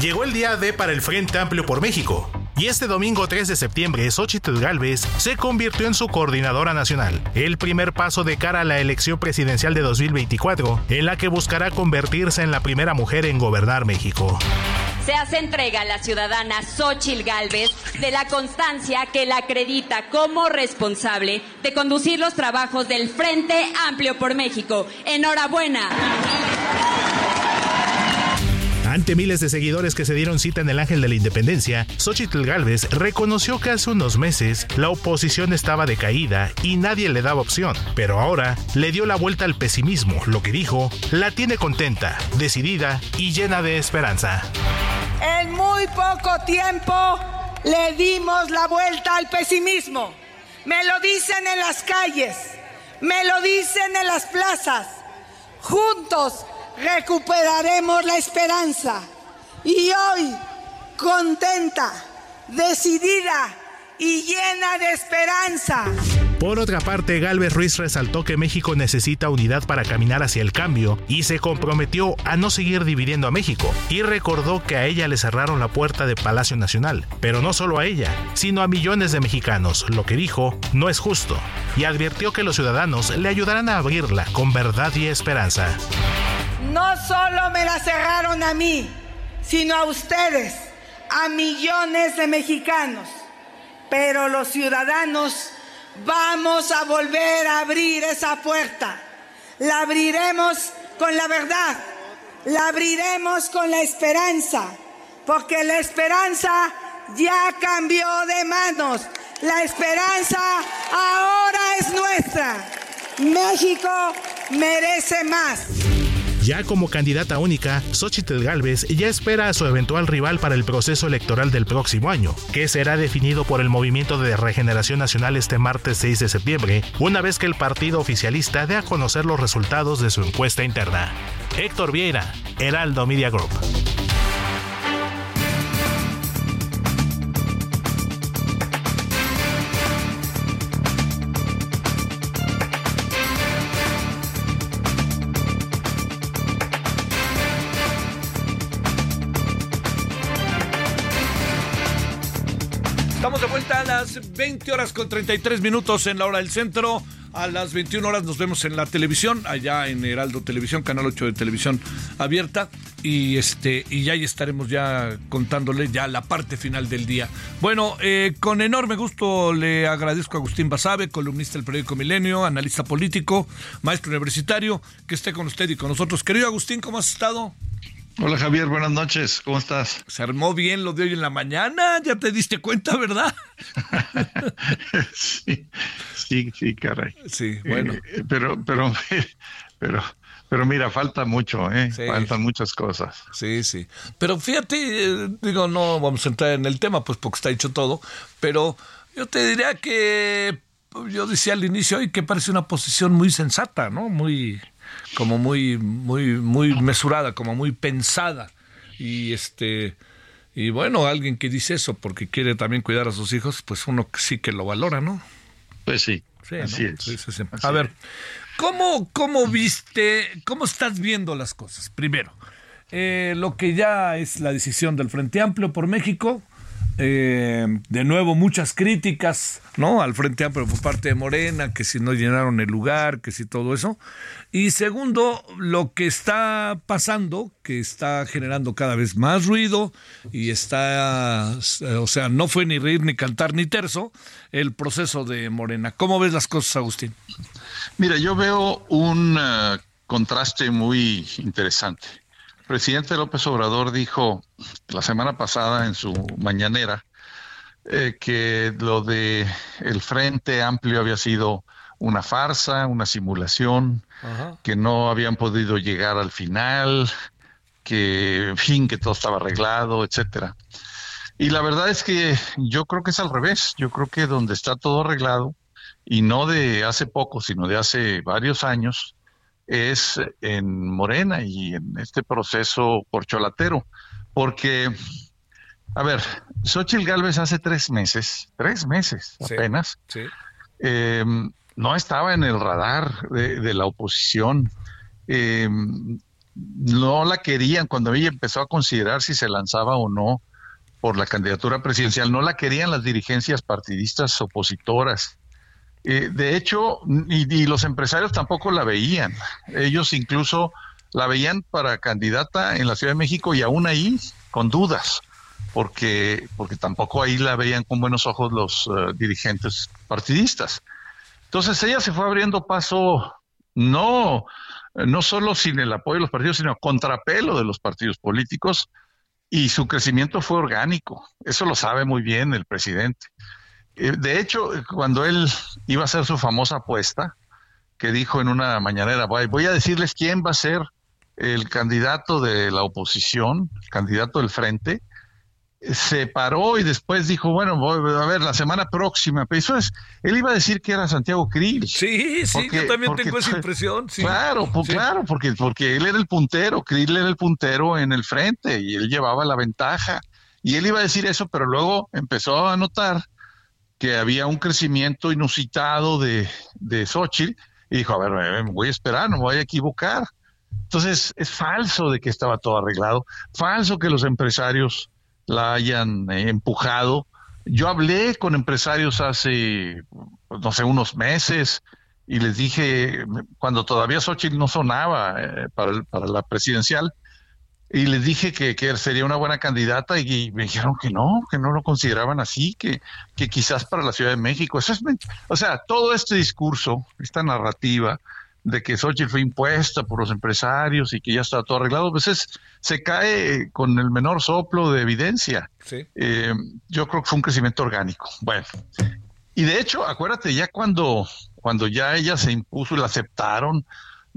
Llegó el día D para el Frente Amplio por México. Y este domingo 3 de septiembre, Xochitl Galvez se convirtió en su coordinadora nacional, el primer paso de cara a la elección presidencial de 2024, en la que buscará convertirse en la primera mujer en gobernar México. Se hace entrega a la ciudadana Xochil Gálvez de la constancia que la acredita como responsable de conducir los trabajos del Frente Amplio por México. Enhorabuena. Miles de seguidores que se dieron cita en el Ángel de la Independencia, Xochitl Galvez reconoció que hace unos meses la oposición estaba decaída y nadie le daba opción, pero ahora le dio la vuelta al pesimismo, lo que dijo, la tiene contenta, decidida y llena de esperanza. En muy poco tiempo le dimos la vuelta al pesimismo. Me lo dicen en las calles, me lo dicen en las plazas. Juntos recuperaremos la esperanza. Y hoy, contenta, decidida y llena de esperanza. Por otra parte, Galvez Ruiz resaltó que México necesita unidad para caminar hacia el cambio y se comprometió a no seguir dividiendo a México y recordó que a ella le cerraron la puerta de Palacio Nacional, pero no solo a ella, sino a millones de mexicanos, lo que dijo no es justo, y advirtió que los ciudadanos le ayudarán a abrirla con verdad y esperanza. No solo me la cerraron a mí, sino a ustedes, a millones de mexicanos. Pero los ciudadanos Vamos a volver a abrir esa puerta. La abriremos con la verdad. La abriremos con la esperanza. Porque la esperanza ya cambió de manos. La esperanza ahora es nuestra. México merece más. Ya como candidata única, Xochitl Gálvez ya espera a su eventual rival para el proceso electoral del próximo año, que será definido por el Movimiento de Regeneración Nacional este martes 6 de septiembre, una vez que el partido oficialista dé a conocer los resultados de su encuesta interna. Héctor Vieira, Heraldo Media Group. Las 20 horas con 33 minutos en la hora del centro. A las 21 horas nos vemos en la televisión, allá en Heraldo Televisión, Canal 8 de Televisión Abierta. Y este y ahí estaremos ya contándole ya la parte final del día. Bueno, eh, con enorme gusto le agradezco a Agustín Basabe, columnista del periódico Milenio, analista político, maestro universitario, que esté con usted y con nosotros. Querido Agustín, ¿cómo has estado? Hola Javier, buenas noches, ¿cómo estás? Se armó bien lo de hoy en la mañana, ya te diste cuenta, ¿verdad? sí, sí, sí, caray. Sí, bueno. Eh, pero, pero, pero, pero mira, falta mucho, ¿eh? Sí. Faltan muchas cosas. Sí, sí. Pero fíjate, eh, digo, no vamos a entrar en el tema, pues porque está hecho todo, pero yo te diría que yo decía al inicio hoy que parece una posición muy sensata, ¿no? Muy, como muy, muy, muy mesurada, como muy pensada. Y este, y bueno, alguien que dice eso porque quiere también cuidar a sus hijos, pues uno sí que lo valora, ¿no? Pues sí, Sí, así ¿no? es. Sí, sí, sí. Así A ver, ¿cómo, ¿cómo viste, cómo estás viendo las cosas? Primero, eh, lo que ya es la decisión del Frente Amplio por México. Eh, de nuevo, muchas críticas ¿no? al Frente Amplio por parte de Morena, que si no llenaron el lugar, que si todo eso. Y segundo, lo que está pasando, que está generando cada vez más ruido y está, eh, o sea, no fue ni reír, ni cantar, ni terzo, el proceso de Morena. ¿Cómo ves las cosas, Agustín? Mira, yo veo un eh, contraste muy interesante. Presidente López Obrador dijo la semana pasada en su mañanera eh, que lo de el Frente Amplio había sido una farsa, una simulación, que no habían podido llegar al final, que en fin, que todo estaba arreglado, etcétera. Y la verdad es que yo creo que es al revés. Yo creo que donde está todo arreglado, y no de hace poco, sino de hace varios años, es en Morena y en este proceso corcholatero. Porque, a ver, Xochitl Gálvez hace tres meses, tres meses Sí. apenas, Sí. eh, no estaba en el radar de, de la oposición. Eh, no la querían cuando ella empezó a considerar si se lanzaba o no por la candidatura presidencial. No la querían las dirigencias partidistas opositoras. Eh, de hecho, y, los empresarios tampoco la veían. Ellos incluso la veían para candidata en la Ciudad de México y aún ahí con dudas, porque, porque tampoco ahí la veían con buenos ojos los eh, dirigentes partidistas. Entonces ella se fue abriendo paso, no, no solo sin el apoyo de los partidos, sino contrapelo de los partidos políticos, y su crecimiento fue orgánico. Eso lo sabe muy bien el presidente. Eh, De hecho, cuando él iba a hacer su famosa apuesta, que dijo en una mañanera, voy a decirles quién va a ser el candidato de la oposición, el candidato del frente, se paró y después dijo, bueno, voy a ver, la semana próxima, pero eso es, él iba a decir que era Santiago Krill. Sí, sí, yo también tengo esa impresión. Sí. Claro, pues, Sí. claro, porque, porque él era el puntero, Krill era el puntero en el frente y él llevaba la ventaja. Y él iba a decir eso, pero luego empezó a notar que había un crecimiento inusitado de, de Xochitl y dijo, a ver, me- voy a esperar, no me voy a equivocar. Entonces, es falso de que estaba todo arreglado, falso que los empresarios la hayan eh, empujado. Yo hablé con empresarios hace, no sé, unos meses y les dije, cuando todavía Xochitl no sonaba eh, para, para la presidencial, y les dije que, que sería una buena candidata y, me dijeron que no, que no lo consideraban así, que, que quizás para la Ciudad de México. Eso es, o sea, todo este discurso, esta narrativa de que Xochitl fue impuesta por los empresarios y que ya está todo arreglado, pues es, se cae con el menor soplo de evidencia. Sí. Eh, yo creo que fue un crecimiento orgánico. Bueno, y de hecho, acuérdate, ya cuando, cuando ya ella se impuso y la aceptaron,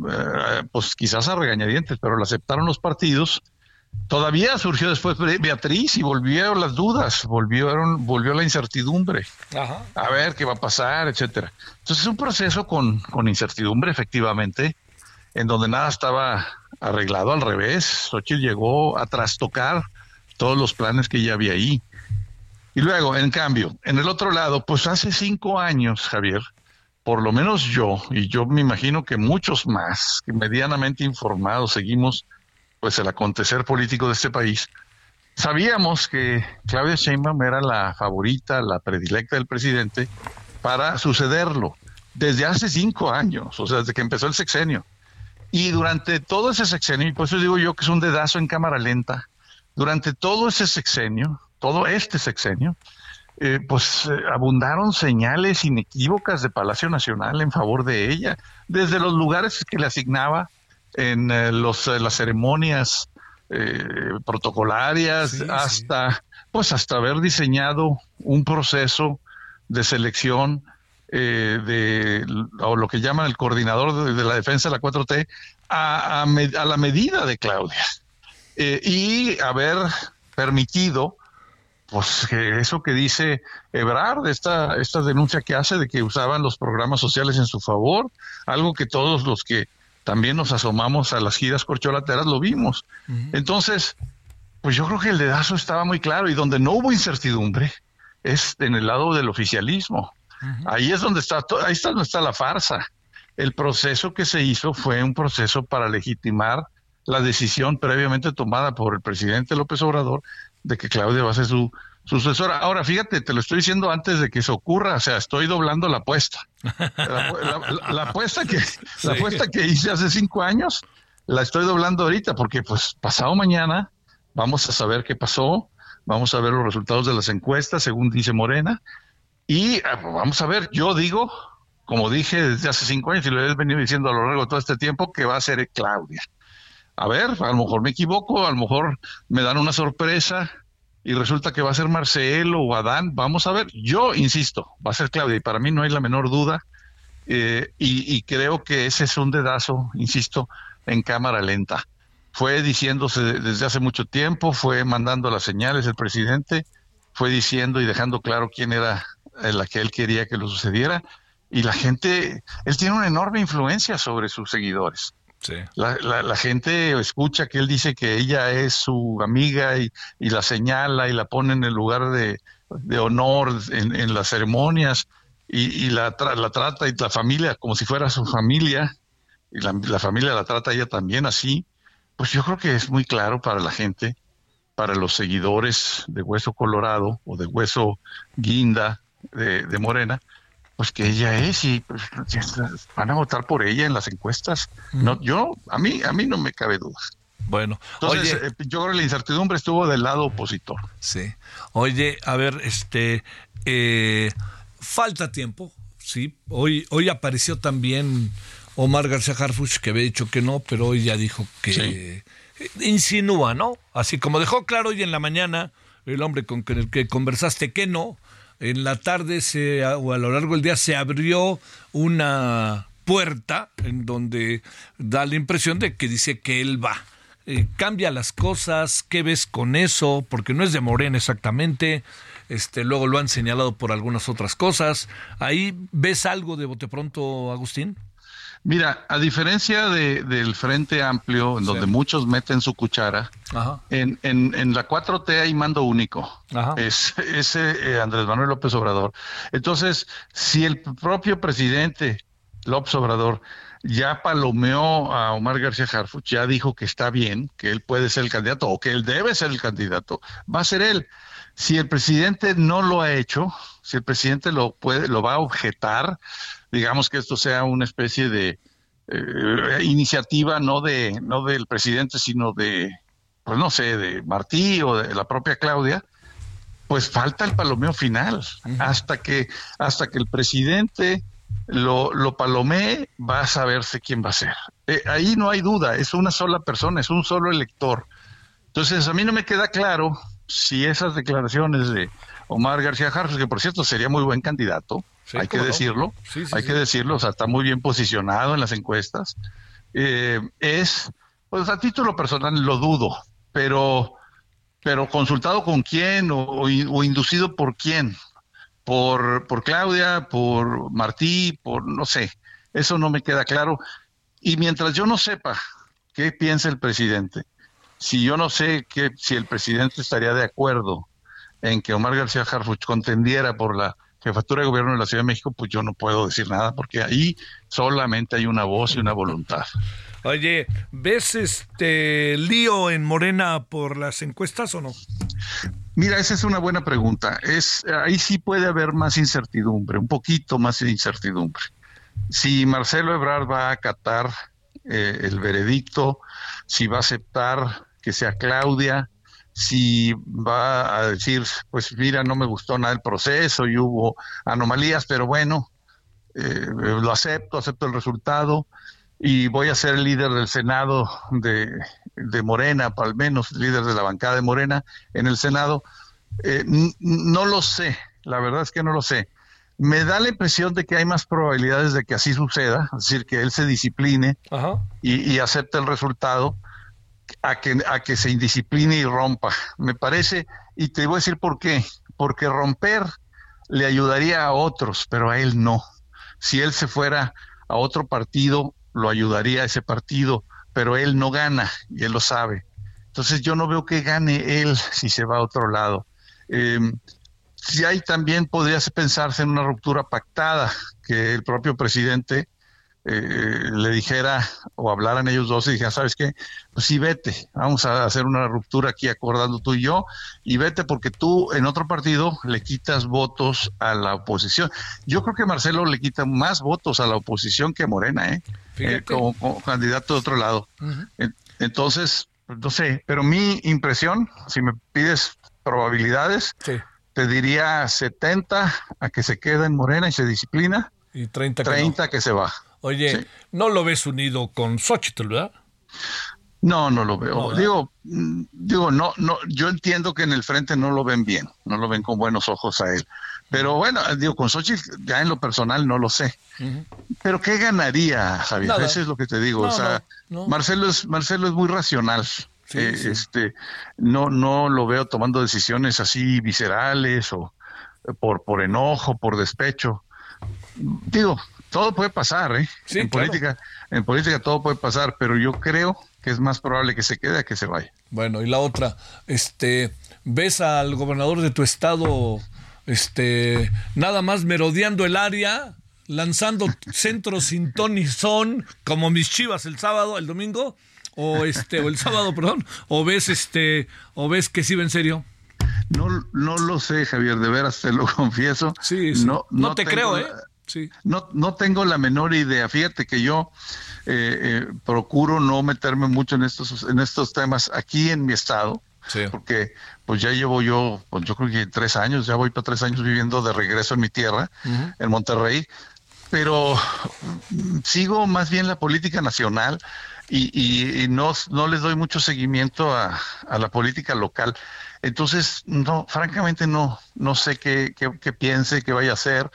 eh, pues quizás a regañadientes, pero la aceptaron los partidos, todavía surgió después Be- Beatriz y volvieron las dudas, volvieron, volvió la incertidumbre. Ajá. A ver qué va a pasar, etcétera. Entonces es un proceso con, con incertidumbre, efectivamente, en donde nada estaba arreglado al revés. Xochitl llegó a trastocar todos los planes que ya había ahí. Y luego, en cambio, en el otro lado, pues hace cinco años, Javier, por lo menos yo, y yo me imagino que muchos más, medianamente informados seguimos pues el acontecer político de este país, sabíamos que Claudia Sheinbaum era la favorita, la predilecta del presidente para sucederlo desde hace cinco años, o sea, desde que empezó el sexenio. Y durante todo ese sexenio, y por eso digo yo que es un dedazo en cámara lenta, durante todo ese sexenio, todo este sexenio, eh, pues eh, abundaron señales inequívocas de Palacio Nacional en favor de ella, desde los lugares que le asignaba en eh, los, las ceremonias eh, protocolarias hasta pues hasta haber diseñado un proceso de selección eh, de o lo que llaman el coordinador de, de la defensa de la 4T a, a me- a la medida de Claudia. Y haber permitido pues que eso que dice Ebrard, esta, esta denuncia que hace de que usaban los programas sociales en su favor, algo que todos los que también nos asomamos a las giras corcholateras lo vimos. Entonces, pues yo creo que el dedazo estaba muy claro y donde no hubo incertidumbre es en el lado del oficialismo. Ahí es donde está, ahí está donde está la farsa. El proceso que se hizo fue un proceso para legitimar la decisión previamente tomada por el presidente López Obrador de que Claudia va a ser su sucesora. Ahora, fíjate, te lo estoy diciendo antes de que eso ocurra, o sea, estoy doblando la apuesta. La, la- la- la apuesta que, la apuesta que hice hace cinco años, la estoy doblando ahorita, porque pues pasado mañana vamos a saber qué pasó, vamos a ver los resultados de las encuestas, según dice Morena, y ah, vamos a ver, yo digo, como dije desde hace cinco años y lo he venido diciendo a lo largo de todo este tiempo, que va a ser Claudia. A ver, a lo mejor me equivoco, a lo mejor me dan una sorpresa y resulta que va a ser Marcelo o Adán. Vamos a ver, yo insisto, va a ser Claudia y para mí no hay la menor duda. eh, y, y creo que ese es un dedazo, insisto, en cámara lenta. Fue diciéndose desde hace mucho tiempo, fue mandando las señales el presidente, fue diciendo y dejando claro quién era eh, la que él quería que lo sucediera. Y la gente, él tiene una enorme influencia sobre sus seguidores. Sí. La, la- la gente escucha que él dice que ella es su amiga y, y la señala y la pone en el lugar de, de honor en, en las ceremonias y, y la, tra- la trata y la familia como si fuera su familia y la, la familia la trata ella también así. Pues yo creo que es muy claro para la gente, para los seguidores de Hueso Colorado o de Hueso Guinda de, de Morena, pues que ella es y pues, van a votar por ella en las encuestas. No, yo a mí a mí no me cabe duda. Bueno, Entonces, oye, eh, yo creo que la incertidumbre estuvo del lado opositor. Sí. Oye, a ver, este, eh, falta tiempo, sí. Hoy, hoy apareció también Omar García Harfuch, que había dicho que no, pero hoy ya dijo que insinúa, ¿no? Así como dejó claro hoy en la mañana el hombre con el que conversaste que no, en la tarde se, o a lo largo del día se abrió una puerta en donde da la impresión de que dice que él va. Eh, cambia las cosas, ¿qué ves con eso? Porque no es de Morena exactamente, este, luego lo han señalado por algunas otras cosas. ¿Ahí ves algo de bote pronto, Agustín? Mira, a diferencia de- del Frente Amplio, en donde muchos meten su cuchara, Ajá. en, en, en la 4T hay mando único. Ajá. Es ese eh, Andrés Manuel López Obrador. Entonces, si el propio presidente López Obrador ya palomeó a Omar García Harfuch, ya dijo que está bien, que él puede ser el candidato o que él debe ser el candidato, va a ser él. Si el presidente no lo ha hecho, si el presidente lo puede, lo va a objetar, digamos que esto sea una especie de eh, iniciativa no de no del presidente, sino de pues no sé, de Martí o de la propia Claudia, pues falta el palomeo final. Hasta que, hasta que el presidente lo, lo palomee, va a saberse quién va a ser. Eh, ahí no hay duda, es una sola persona, es un solo elector. Entonces, a mí no me queda claro si esas declaraciones de Omar García Harfuch, que por cierto sería muy buen candidato, hay que no. decirlo, Sí, sí, hay que decirlo, o sea, está muy bien posicionado en las encuestas, eh, es, pues a título personal lo dudo, pero, pero consultado con quién o inducido por quién, por, por Claudia, por Martí, por no sé, eso no me queda claro. Y mientras yo no sepa qué piensa el presidente, si yo no sé que, si el presidente estaría de acuerdo en que Omar García Harfuch contendiera por la jefatura de gobierno de la Ciudad de México, pues yo no puedo decir nada, porque ahí solamente hay una voz y una voluntad. Oye, ¿ves este lío en Morena por las encuestas o no? Mira, esa es una buena pregunta. Es ahí sí puede haber más incertidumbre, un poquito más de incertidumbre. Si Marcelo Ebrard va a acatar eh, el veredicto, si va a aceptar que sea Claudia, si va a decir, pues mira, no me gustó nada el proceso y hubo anomalías, pero bueno, eh, lo acepto, acepto el resultado y voy a ser el líder del Senado de, de Morena, al menos líder de la bancada de Morena en el Senado. Eh, no lo sé, la verdad es que no lo sé. Me da la impresión de que hay más probabilidades de que así suceda, es decir, que él se discipline y, y acepte el resultado a que, a que se indiscipline y rompa. Me parece, y te voy a decir por qué, porque romper le ayudaría a otros, pero a él no. Si él se fuera a otro partido, lo ayudaría a ese partido, pero él no gana y él lo sabe. Entonces yo no veo que gane él si se va a otro lado. Eh, si hay también podría pensarse en una ruptura pactada, que el propio presidente eh, le dijera o hablaran ellos dos y dijeran, ¿sabes qué? Pues sí, vete, vamos a hacer una ruptura aquí acordando tú y yo, y vete porque tú en otro partido le quitas votos a la oposición. Yo creo que Marcelo le quita más votos a la oposición que Morena, ¿eh? Eh, como, como candidato de otro lado. En- Entonces, pues, no sé, pero mi impresión, si me pides probabilidades, te diría 70 a que se queda en Morena y se disciplina, Y 30 que no. 30 que se va. Oye, no lo ves unido con Xochitl, ¿verdad? No, no lo veo. Digo, mm, digo, no, no, yo entiendo que en el frente no lo ven bien, no lo ven con buenos ojos a él. Pero bueno, digo, con Xochitl ya en lo personal no lo sé. Pero ¿qué ganaría, Javier? Nada. Eso es lo que te digo. No, o sea, no. Marcelo es Marcelo es muy racional. Eh, Este, no, no lo veo tomando decisiones así viscerales o eh, por por enojo, por despecho. Digo, todo puede pasar, ¿eh? en claro. política, en política todo puede pasar, pero yo creo que es más probable que se quede a que se vaya. Bueno, y la otra, este, ves al gobernador de tu estado, este, nada más merodeando el área, lanzando centros sin ton ni son, como mis chivas el sábado, el domingo, o este, o el sábado, perdón, o ves este, o ves que sí va en serio. No, no lo sé, Javier, de veras te lo confieso. Sí, sí. No, No te tengo creo, ¿eh? Sí. No, no tengo la menor idea. Fíjate que yo eh, eh, procuro no meterme mucho en estos, en estos temas aquí en mi estado, porque pues ya llevo yo, pues yo creo que tres años, ya voy para tres años viviendo de regreso en mi tierra, en Monterrey, pero mm, sigo más bien la política nacional y, y- y no, no les doy mucho seguimiento a, a la política local. Entonces, no, francamente no, no sé qué, qué, qué piense, qué vaya a hacer.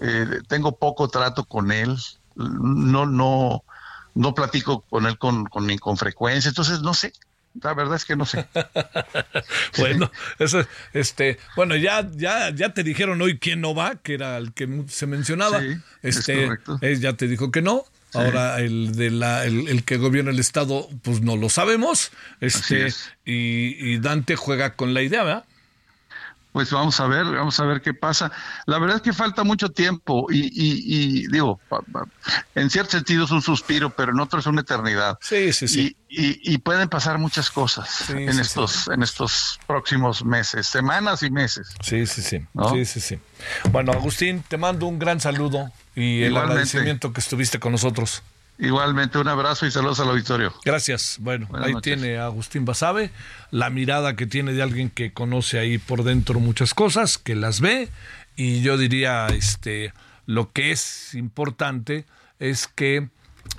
Eh, tengo poco trato con él, no, no, no platico con él con, con, con frecuencia, entonces no sé, la verdad es que no sé. Bueno, eso, este, bueno, ya, ya, ya te dijeron hoy quién no va, que era el que se mencionaba. Sí, es este, correcto. él ya te dijo que no. Sí. Ahora el de la, el, el que gobierna el estado, pues no lo sabemos. Este, es. y, y Dante juega con la idea, ¿verdad? Pues vamos a ver, vamos a ver qué pasa. La verdad es que falta mucho tiempo y, y, y digo, en cierto sentido es un suspiro, pero en otro es una eternidad. Sí, sí, sí. Y, y- y pueden pasar muchas cosas en sí, estos, en estos próximos meses, semanas y meses. Sí, sí, sí. ¿No? Sí, sí, sí. Bueno, Agustín, te mando un gran saludo y el Igualmente. agradecimiento que estuviste con nosotros. Igualmente, un abrazo y saludos al auditorio. Gracias. Bueno, Buenas ahí noches. tiene a Agustín Basabe, la mirada que tiene de alguien que conoce ahí por dentro muchas cosas, que las ve, y yo diría, este, lo que es importante es que,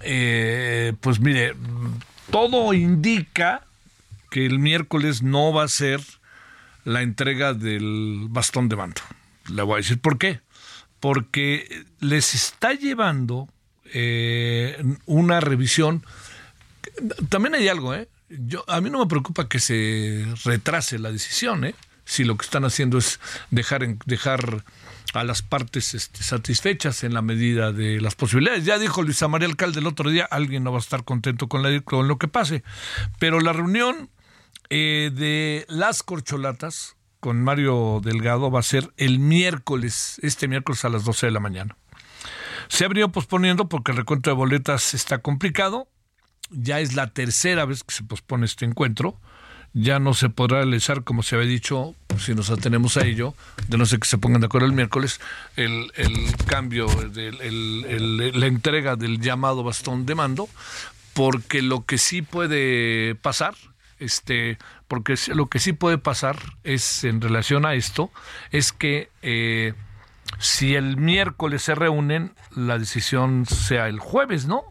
eh, pues mire, todo indica que el miércoles no va a ser la entrega del bastón de mando. Le voy a decir por qué. Porque les está llevando eh, una revisión. También hay algo, ¿eh? Yo, a mí no me preocupa que se retrase la decisión, ¿eh? Si lo que están haciendo es dejar, en- dejar a las partes este, satisfechas en la medida de las posibilidades. Ya dijo Luisa María Alcalde el otro día, alguien no va a estar contento con, la- con lo que pase. Pero la reunión eh, de las corcholatas con Mario Delgado va a ser el miércoles, este miércoles a las 12 de la mañana. Se ha venido posponiendo porque el recuento de boletas está complicado. Ya es la tercera vez que se pospone este encuentro. Ya no se podrá realizar, como se había dicho, si nos atenemos a ello, de no ser que se pongan de acuerdo el miércoles, el, cambio, el- la entrega del llamado bastón de mando, porque lo que sí puede pasar, este, porque lo que sí puede pasar es en relación a esto, es que eh, si el miércoles se reúnen, la decisión sea el jueves, ¿no?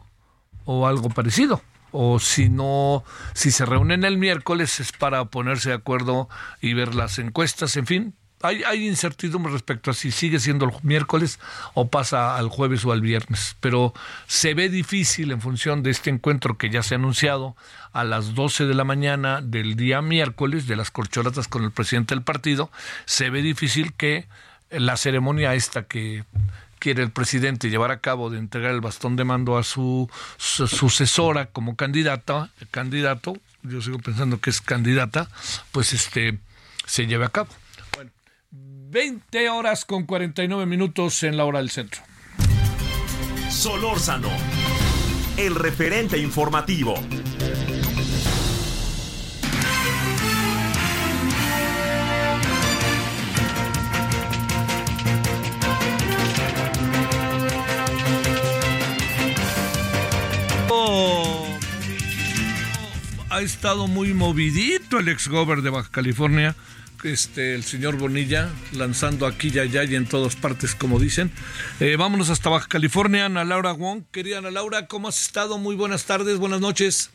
O algo parecido. O si no, si se reúnen el miércoles es para ponerse de acuerdo y ver las encuestas, en fin. Hay, incertidumbre respecto a si sigue siendo el miércoles o pasa al jueves o al viernes, pero se ve difícil en función de este encuentro que ya se ha anunciado a las 12 de la mañana del día miércoles de las corcholatas con el presidente del partido, se ve difícil que la ceremonia esta que quiere el presidente llevar a cabo de entregar el bastón de mando a su, su- sucesora como candidata, candidato, yo sigo pensando que es candidata, pues este se lleve a cabo. Bueno, 20 horas con 49 minutos en la hora del centro. Solórzano, el referente informativo. Ha estado muy movidito el ex gober de Baja California, este, el señor Bonilla, lanzando aquí y allá y en todas partes, como dicen. Eh, vámonos hasta Baja California, Ana Laura Wong. Querida Ana Laura, ¿cómo has estado? Muy buenas tardes, buenas noches.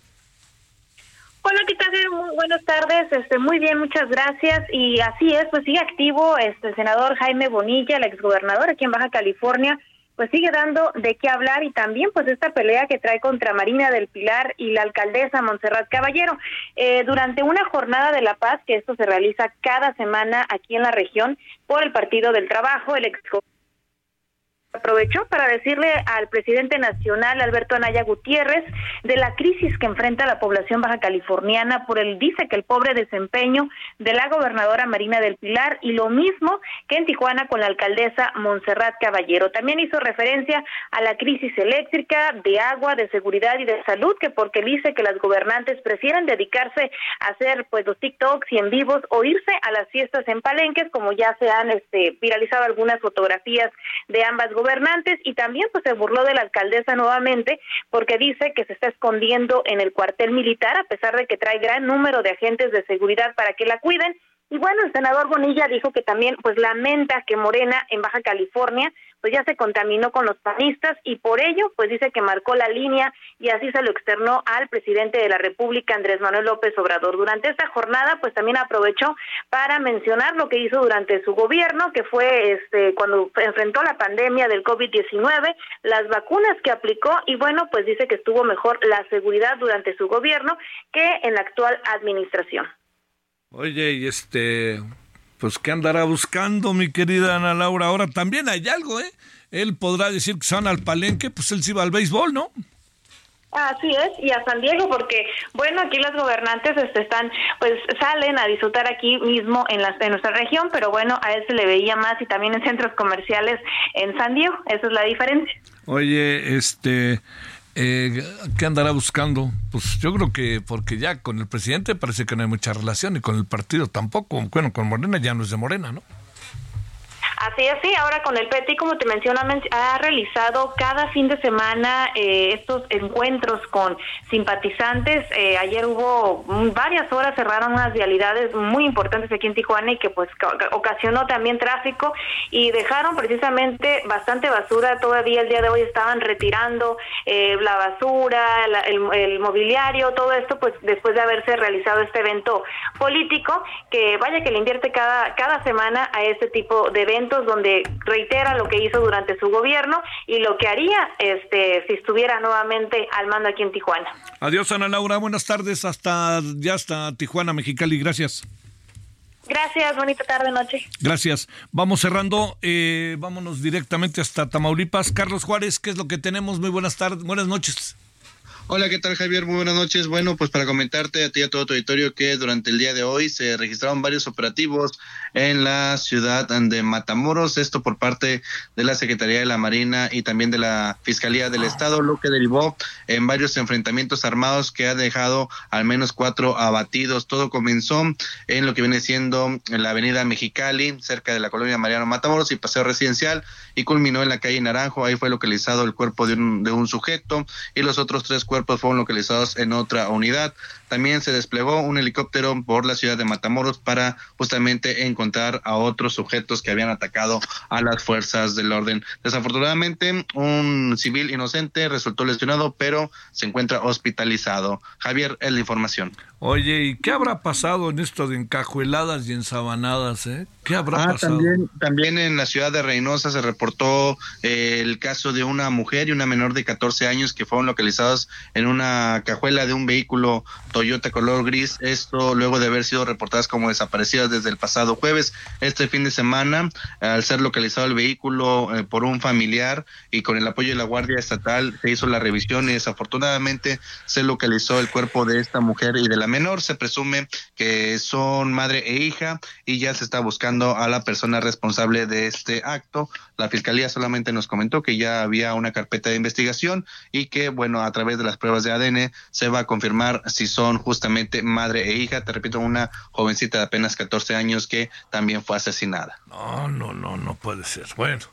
Hola, ¿qué tal? Muy buenas tardes. Este, muy bien, muchas gracias. Y así es, pues sigue activo este el senador Jaime Bonilla, el exgobernador aquí en Baja California, pues sigue dando de qué hablar y también pues esta pelea que trae contra Marina del Pilar y la alcaldesa Montserrat Caballero. Eh, durante una jornada de la paz, que esto se realiza cada semana aquí en la región por el Partido del Trabajo, el ex aprovechó para decirle al presidente nacional Alberto Anaya Gutiérrez de la crisis que enfrenta la población baja californiana por el dice que el pobre desempeño de la gobernadora Marina del Pilar y lo mismo que en Tijuana con la alcaldesa Montserrat Caballero. También hizo referencia a la crisis eléctrica, de agua, de seguridad y de salud que porque dice que las gobernantes prefieren dedicarse a hacer pues los TikToks y en vivos o irse a las fiestas en palenques como ya se han este viralizado algunas fotografías de ambas y también pues se burló de la alcaldesa nuevamente porque dice que se está escondiendo en el cuartel militar a pesar de que trae gran número de agentes de seguridad para que la cuiden. Y bueno, el senador Bonilla dijo que también pues lamenta que Morena en Baja California pues ya se contaminó con los panistas y por ello pues dice que marcó la línea y así se lo externó al presidente de la República Andrés Manuel López Obrador. Durante esta jornada pues también aprovechó para mencionar lo que hizo durante su gobierno, que fue este cuando enfrentó la pandemia del COVID-19, las vacunas que aplicó y bueno, pues dice que estuvo mejor la seguridad durante su gobierno que en la actual administración. Oye, y este, pues qué andará buscando, mi querida Ana Laura. Ahora también hay algo, ¿eh? Él podrá decir que van al palenque, pues él sí va al béisbol, ¿no? Así es, y a San Diego, porque bueno, aquí las gobernantes este, están, pues salen a disfrutar aquí mismo en, la, en nuestra región, pero bueno, a él se le veía más y también en centros comerciales en San Diego, esa es la diferencia. Oye, este, eh, ¿qué andará buscando? Pues yo creo que porque ya con el presidente parece que no hay mucha relación y con el partido tampoco. Bueno, con Morena ya no es de Morena, ¿no? Así es, sí, ahora con el PETI, como te menciono, ha realizado cada fin de semana eh, estos encuentros con simpatizantes. Eh, ayer hubo varias horas, cerraron unas vialidades muy importantes aquí en Tijuana y que pues ca- ca- ocasionó también tráfico y dejaron precisamente bastante basura. Todavía el día de hoy estaban retirando eh, la basura, la- el, el mobiliario, todo esto pues después de haberse realizado este evento político que vaya que le invierte cada, cada semana a este tipo de eventos donde reitera lo que hizo durante su gobierno y lo que haría este si estuviera nuevamente al mando aquí en Tijuana. Adiós, Ana Laura. Buenas tardes. Hasta ya hasta Tijuana, Mexicali. Gracias. Gracias, bonita tarde, noche. Gracias. Vamos cerrando. eh, vámonos directamente hasta Tamaulipas. Carlos Juárez, ¿qué es lo que tenemos? Muy buenas tardes. Buenas noches. Hola, ¿qué tal Javier? Muy buenas noches. Bueno, pues para comentarte a ti y a todo tu auditorio que durante el día de hoy se registraron varios operativos en la ciudad de Matamoros, esto por parte de la Secretaría de la Marina y también de la Fiscalía del Estado, lo que derivó en varios enfrentamientos armados que ha dejado al menos cuatro abatidos. Todo comenzó en lo que viene siendo en la avenida Mexicali, cerca de la colonia Mariano Matamoros y Paseo Residencial, y culminó en la calle Naranjo. Ahí fue localizado el cuerpo de un, de un sujeto y los otros tres fueron localizados en otra unidad. También se desplegó un helicóptero por la ciudad de Matamoros para justamente encontrar a otros sujetos que habían atacado a las fuerzas del orden. Desafortunadamente, un civil inocente resultó lesionado, pero se encuentra hospitalizado. Javier, es la información. Oye, ¿y qué habrá pasado en esto de encajueladas y ensabanadas? Eh? ¿Qué habrá Ah, pasado? también, también en la ciudad de Reynosa se reportó eh, el caso de una mujer y una menor de 14 años que fueron localizados en una cajuela de un vehículo Toyota color gris. Esto luego de haber sido reportadas como desaparecidas desde el pasado jueves. Este fin de semana, al ser localizado el vehículo eh, por un familiar y con el apoyo de la Guardia Estatal, se hizo la revisión y desafortunadamente se localizó el cuerpo de esta mujer y de la menor. Se presume que son madre e hija y ya se está buscando a la persona responsable de este acto. La fiscalía solamente nos comentó que ya había una carpeta de investigación y que, bueno, a través de las pruebas de ADN se va a confirmar si son justamente madre e hija. Te repito, una jovencita de apenas 14 años que también fue asesinada. No, no, no, no puede ser. Bueno,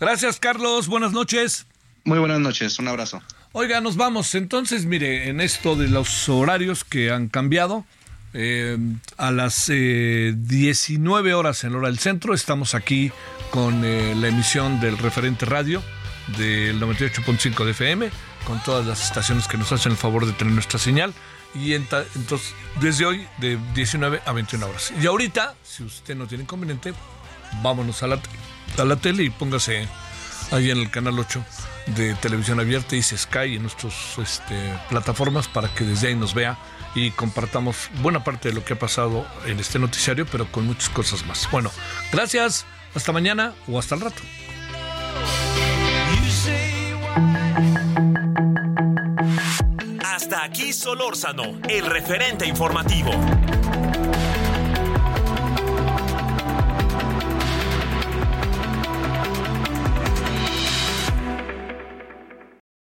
gracias, Carlos. Buenas noches. Muy buenas noches, un abrazo. Oiga, nos vamos. Entonces, mire, en esto de los horarios que han cambiado, eh, a las eh, 19 horas en hora del centro estamos aquí con eh, la emisión del referente radio del 98.5 de FM, con todas las estaciones que nos hacen el favor de tener nuestra señal. Y entonces, desde hoy, de 19 a 21 horas. Y ahorita, si usted no tiene inconveniente, vámonos a la, a la tele y póngase ahí en el canal 8 de televisión abierta y Sky en nuestras este, plataformas para que desde ahí nos vea y compartamos buena parte de lo que ha pasado en este noticiario, pero con muchas cosas más. Bueno, gracias, hasta mañana o hasta el rato. Hasta aquí Solórzano, el referente informativo.